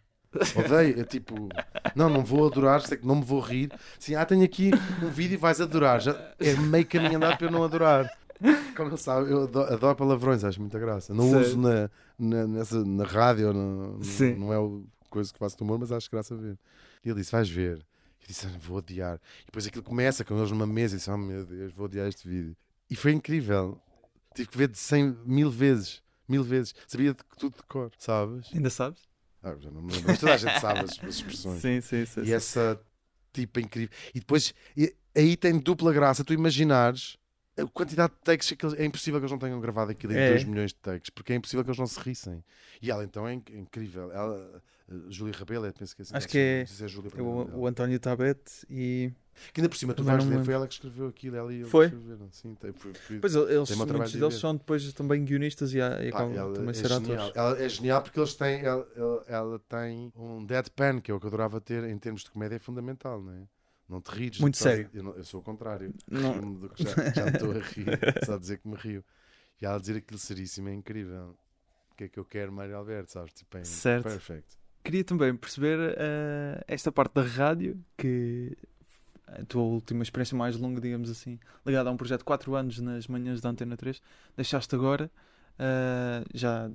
Speaker 2: Odeio, é tipo, não, não vou adorar, sei que não me vou rir. Sim, ah, tenho aqui um vídeo e vais adorar. Já é meio caminho andado para eu não adorar. Como ele sabe, eu adoro, adoro palavrões, acho muita graça. Não
Speaker 1: Sei.
Speaker 2: uso na, na, nessa, na rádio, não,
Speaker 1: Sim.
Speaker 2: não é o coisa que faço de humor, mas acho graça ver. E ele disse: vais ver. Eu disse: "Ah, vou odiar. E depois aquilo começa com eles numa mesa e disse: oh meu Deus, vou odiar este vídeo. E foi incrível. Tive que ver de 100 mil vezes. Mil vezes. Sabia de tudo de cor, sabes?
Speaker 1: Ainda sabes?
Speaker 2: Ah, já não me lembro. Mas toda a gente sabe as, as expressões.
Speaker 1: Sim, sim, sim.
Speaker 2: E
Speaker 1: sim.
Speaker 2: essa tipa incrível. E depois, e- aí tem dupla graça tu imaginares a quantidade de takes que eles, é impossível que eles não tenham gravado aquilo em
Speaker 1: É.
Speaker 2: 2 milhões de takes, porque é impossível que eles não se rissem. E ela então é inc- incrível. Ela, eh, Júlia Rabelo, eu penso que é assim
Speaker 1: Acho que é-
Speaker 2: se é
Speaker 1: É o,
Speaker 2: Rabelo.
Speaker 1: o António Tabete e.
Speaker 2: Que ainda por cima, tu vais ler, foi ela que escreveu aquilo, ela e ele
Speaker 1: Foi?
Speaker 2: escreveram. Sim, tem, foi, foi,
Speaker 1: Pois eles,
Speaker 2: Tem
Speaker 1: muitos
Speaker 2: de
Speaker 1: deles são depois também guionistas e, e
Speaker 2: Pá, ela
Speaker 1: também
Speaker 2: é
Speaker 1: ser
Speaker 2: genial.
Speaker 1: atores.
Speaker 2: Ela é genial porque eles têm, ela, ela- ela tem um deadpan, que é o que eu adorava ter em termos de comédia, é fundamental, não é? Não te rires.
Speaker 1: Muito
Speaker 2: Estás-
Speaker 1: sério.
Speaker 2: Eu, não- eu sou o contrário.
Speaker 1: Não-
Speaker 2: já, já me estou a rir, [laughs] só a dizer que me rio. E ela dizer aquilo seríssimo é incrível. O que é que eu quero, Mário Alberto, sabes? Tipo, é
Speaker 1: Certo.
Speaker 2: perfect.
Speaker 1: Queria também perceber eh, esta parte da rádio, que a tua última experiência mais longa, digamos assim, ligada a um projeto de 4 anos nas manhãs da Antena 3, deixaste agora, eh, já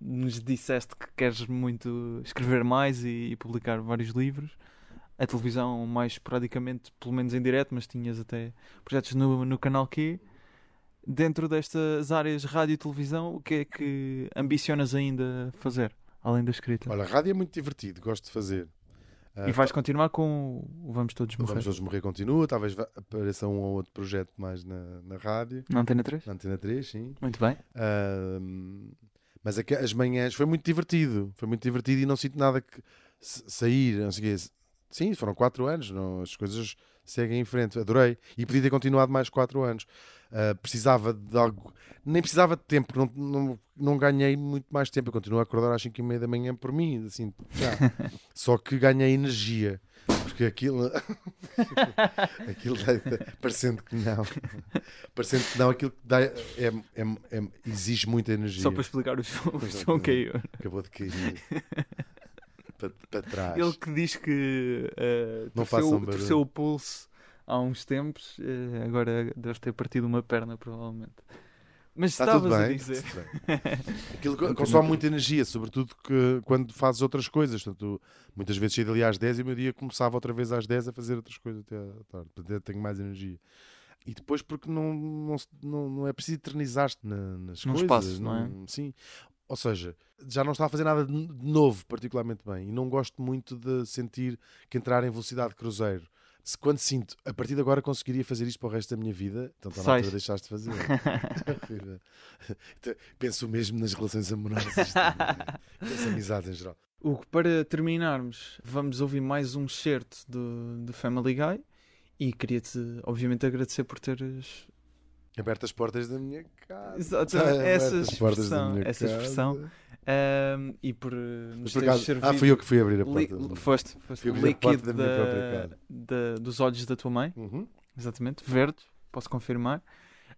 Speaker 1: nos disseste que queres muito escrever mais e, e publicar vários livros. A televisão mais esporadicamente, pelo menos em direto, mas tinhas até projetos no, no canal Q. Dentro destas áreas rádio e televisão, o que é que ambicionas ainda fazer, além da escrita?
Speaker 2: Olha, a rádio é muito divertido, gosto de fazer. Ah,
Speaker 1: E vais continuar com o Vamos Todos
Speaker 2: o
Speaker 1: Morrer?
Speaker 2: Vamos Todos Morrer continua, talvez apareça um ou outro projeto mais na, na rádio,
Speaker 1: Na Antena 3?
Speaker 2: na Antena 3, sim.
Speaker 1: Muito bem.
Speaker 2: Ahm, mas é as manhãs foi muito divertido. Foi muito divertido e não sinto nada que sair. Não sei o quê. Sim, foram quatro anos. Não, as coisas seguem em frente. Adorei. E podia ter continuado mais quatro anos. Ah, precisava de algo. Nem precisava de tempo. Não, não, não ganhei muito mais tempo. Eu continuo a acordar às 5 e meia da manhã por mim. Assim. [laughs] Só que ganhei energia. Porque aquilo. [laughs] aquilo parecendo que não. Parecendo que não, aquilo que dá é, é- é- exige muita energia.
Speaker 1: Só para explicar o João, o João
Speaker 2: Exatamente.
Speaker 1: caiu.
Speaker 2: Acabou de cair para, para trás.
Speaker 1: Ele que diz que
Speaker 2: Não
Speaker 1: torceu, torceu o pulso há uns tempos, eh, agora deve ter partido uma perna, provavelmente. Mas
Speaker 2: Está tudo
Speaker 1: estavas a
Speaker 2: bem.
Speaker 1: dizer.
Speaker 2: bem. [laughs] Aquilo co- consome muita energia, sobretudo que, quando fazes outras coisas. Portanto, muitas vezes saí dali às 10 e meu dia começava outra vez às 10 a fazer outras coisas até à tarde. Portanto, tenho mais energia. E depois porque não, não, não, não é preciso eternizar-te na- nas coisas.
Speaker 1: espaço, não é?
Speaker 2: Sim. Ou seja, já não está a fazer nada de novo, particularmente bem. E não gosto muito de sentir que entrar em velocidade de cruzeiro. Se quando sinto, a partir de agora conseguiria fazer isto para o resto da minha vida, então está na
Speaker 1: Sais.
Speaker 2: altura de deixaste de fazer. [laughs] Então, [laughs] Penso mesmo nas relações amorosas, [laughs] nas amizades em geral.
Speaker 1: Hugo, para terminarmos, vamos ouvir mais um certo do, do Family Guy e queria-te, obviamente, agradecer por teres
Speaker 2: Aberto as portas da minha casa.
Speaker 1: Exatamente, [laughs] essa expressão, essa expressão ahm, e por eh, nos
Speaker 2: por acaso-
Speaker 1: servido
Speaker 2: ah, fui eu que fui abrir a
Speaker 1: li-
Speaker 2: porta.
Speaker 1: foste, foste
Speaker 2: Fui
Speaker 1: líquido
Speaker 2: da minha própria
Speaker 1: da, da- dos olhos da tua mãe,
Speaker 2: Uhum.
Speaker 1: exatamente, verde, posso confirmar.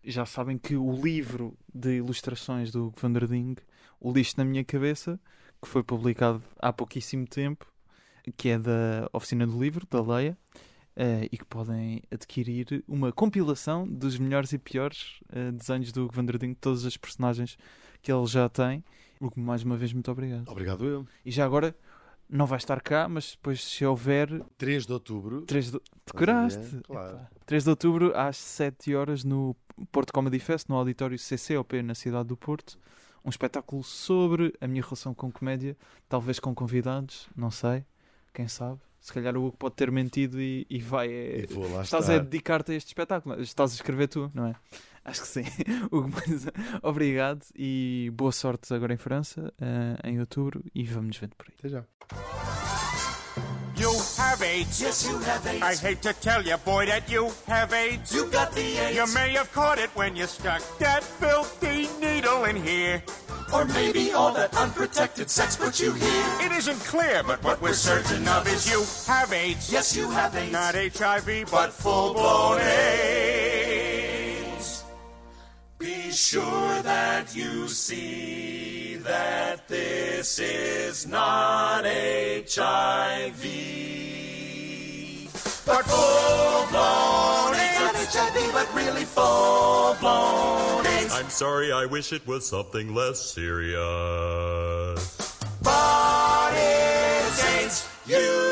Speaker 1: Já sabem que o livro de ilustrações do Hugo van der Ding, O Lixo na Minha Cabeça, que foi publicado há pouquíssimo tempo, que é da Oficina do Livro, da Leia, eh, e que podem adquirir uma compilação dos melhores e piores eh, desenhos do Hugo van der Ding, todas as personagens que ele já tem. Hugo, mais uma vez, muito obrigado.
Speaker 2: Obrigado eu.
Speaker 1: E já agora, não vai estar cá, mas depois, se houver,
Speaker 2: 3 de outubro.
Speaker 1: 3 de...
Speaker 2: A
Speaker 1: Decoraste?
Speaker 2: ver? Claro.
Speaker 1: Epá. 3 de outubro às 7 horas no Porto Comedy Fest, no auditório CCOP na cidade do Porto. Um espetáculo sobre a minha relação com comédia, talvez com convidados, não sei, quem sabe. Se calhar o Hugo pode ter mentido e, e vai. é-
Speaker 2: E vou lá
Speaker 1: Estás
Speaker 2: estar.
Speaker 1: a dedicar-te a este espetáculo, estás a escrever tu, não é? Acho que sim. [laughs] Hugo, mas, [laughs] obrigado e boa sorte agora em França, eh, em outubro, e vamos nos vendo por aí.
Speaker 2: Até já.
Speaker 6: You have AIDS.
Speaker 7: Yes, you have AIDS.
Speaker 6: I hate to tell you, boy, that you have AIDS.
Speaker 7: You got the AIDS.
Speaker 6: You may have caught it when you stuck that filthy needle in here.
Speaker 7: Or maybe all that unprotected sex put you here.
Speaker 6: It isn't clear, but what we're certain of is you have AIDS.
Speaker 7: Yes, you have AIDS.
Speaker 6: Not HIV, but full-blown AIDS.
Speaker 7: Be sure that you see that this is not HIV.
Speaker 6: But full-blown AIDS.
Speaker 7: HIV, but really full blown AIDS.
Speaker 8: I'm sorry, I wish it was something less serious.
Speaker 7: But it's AIDS. You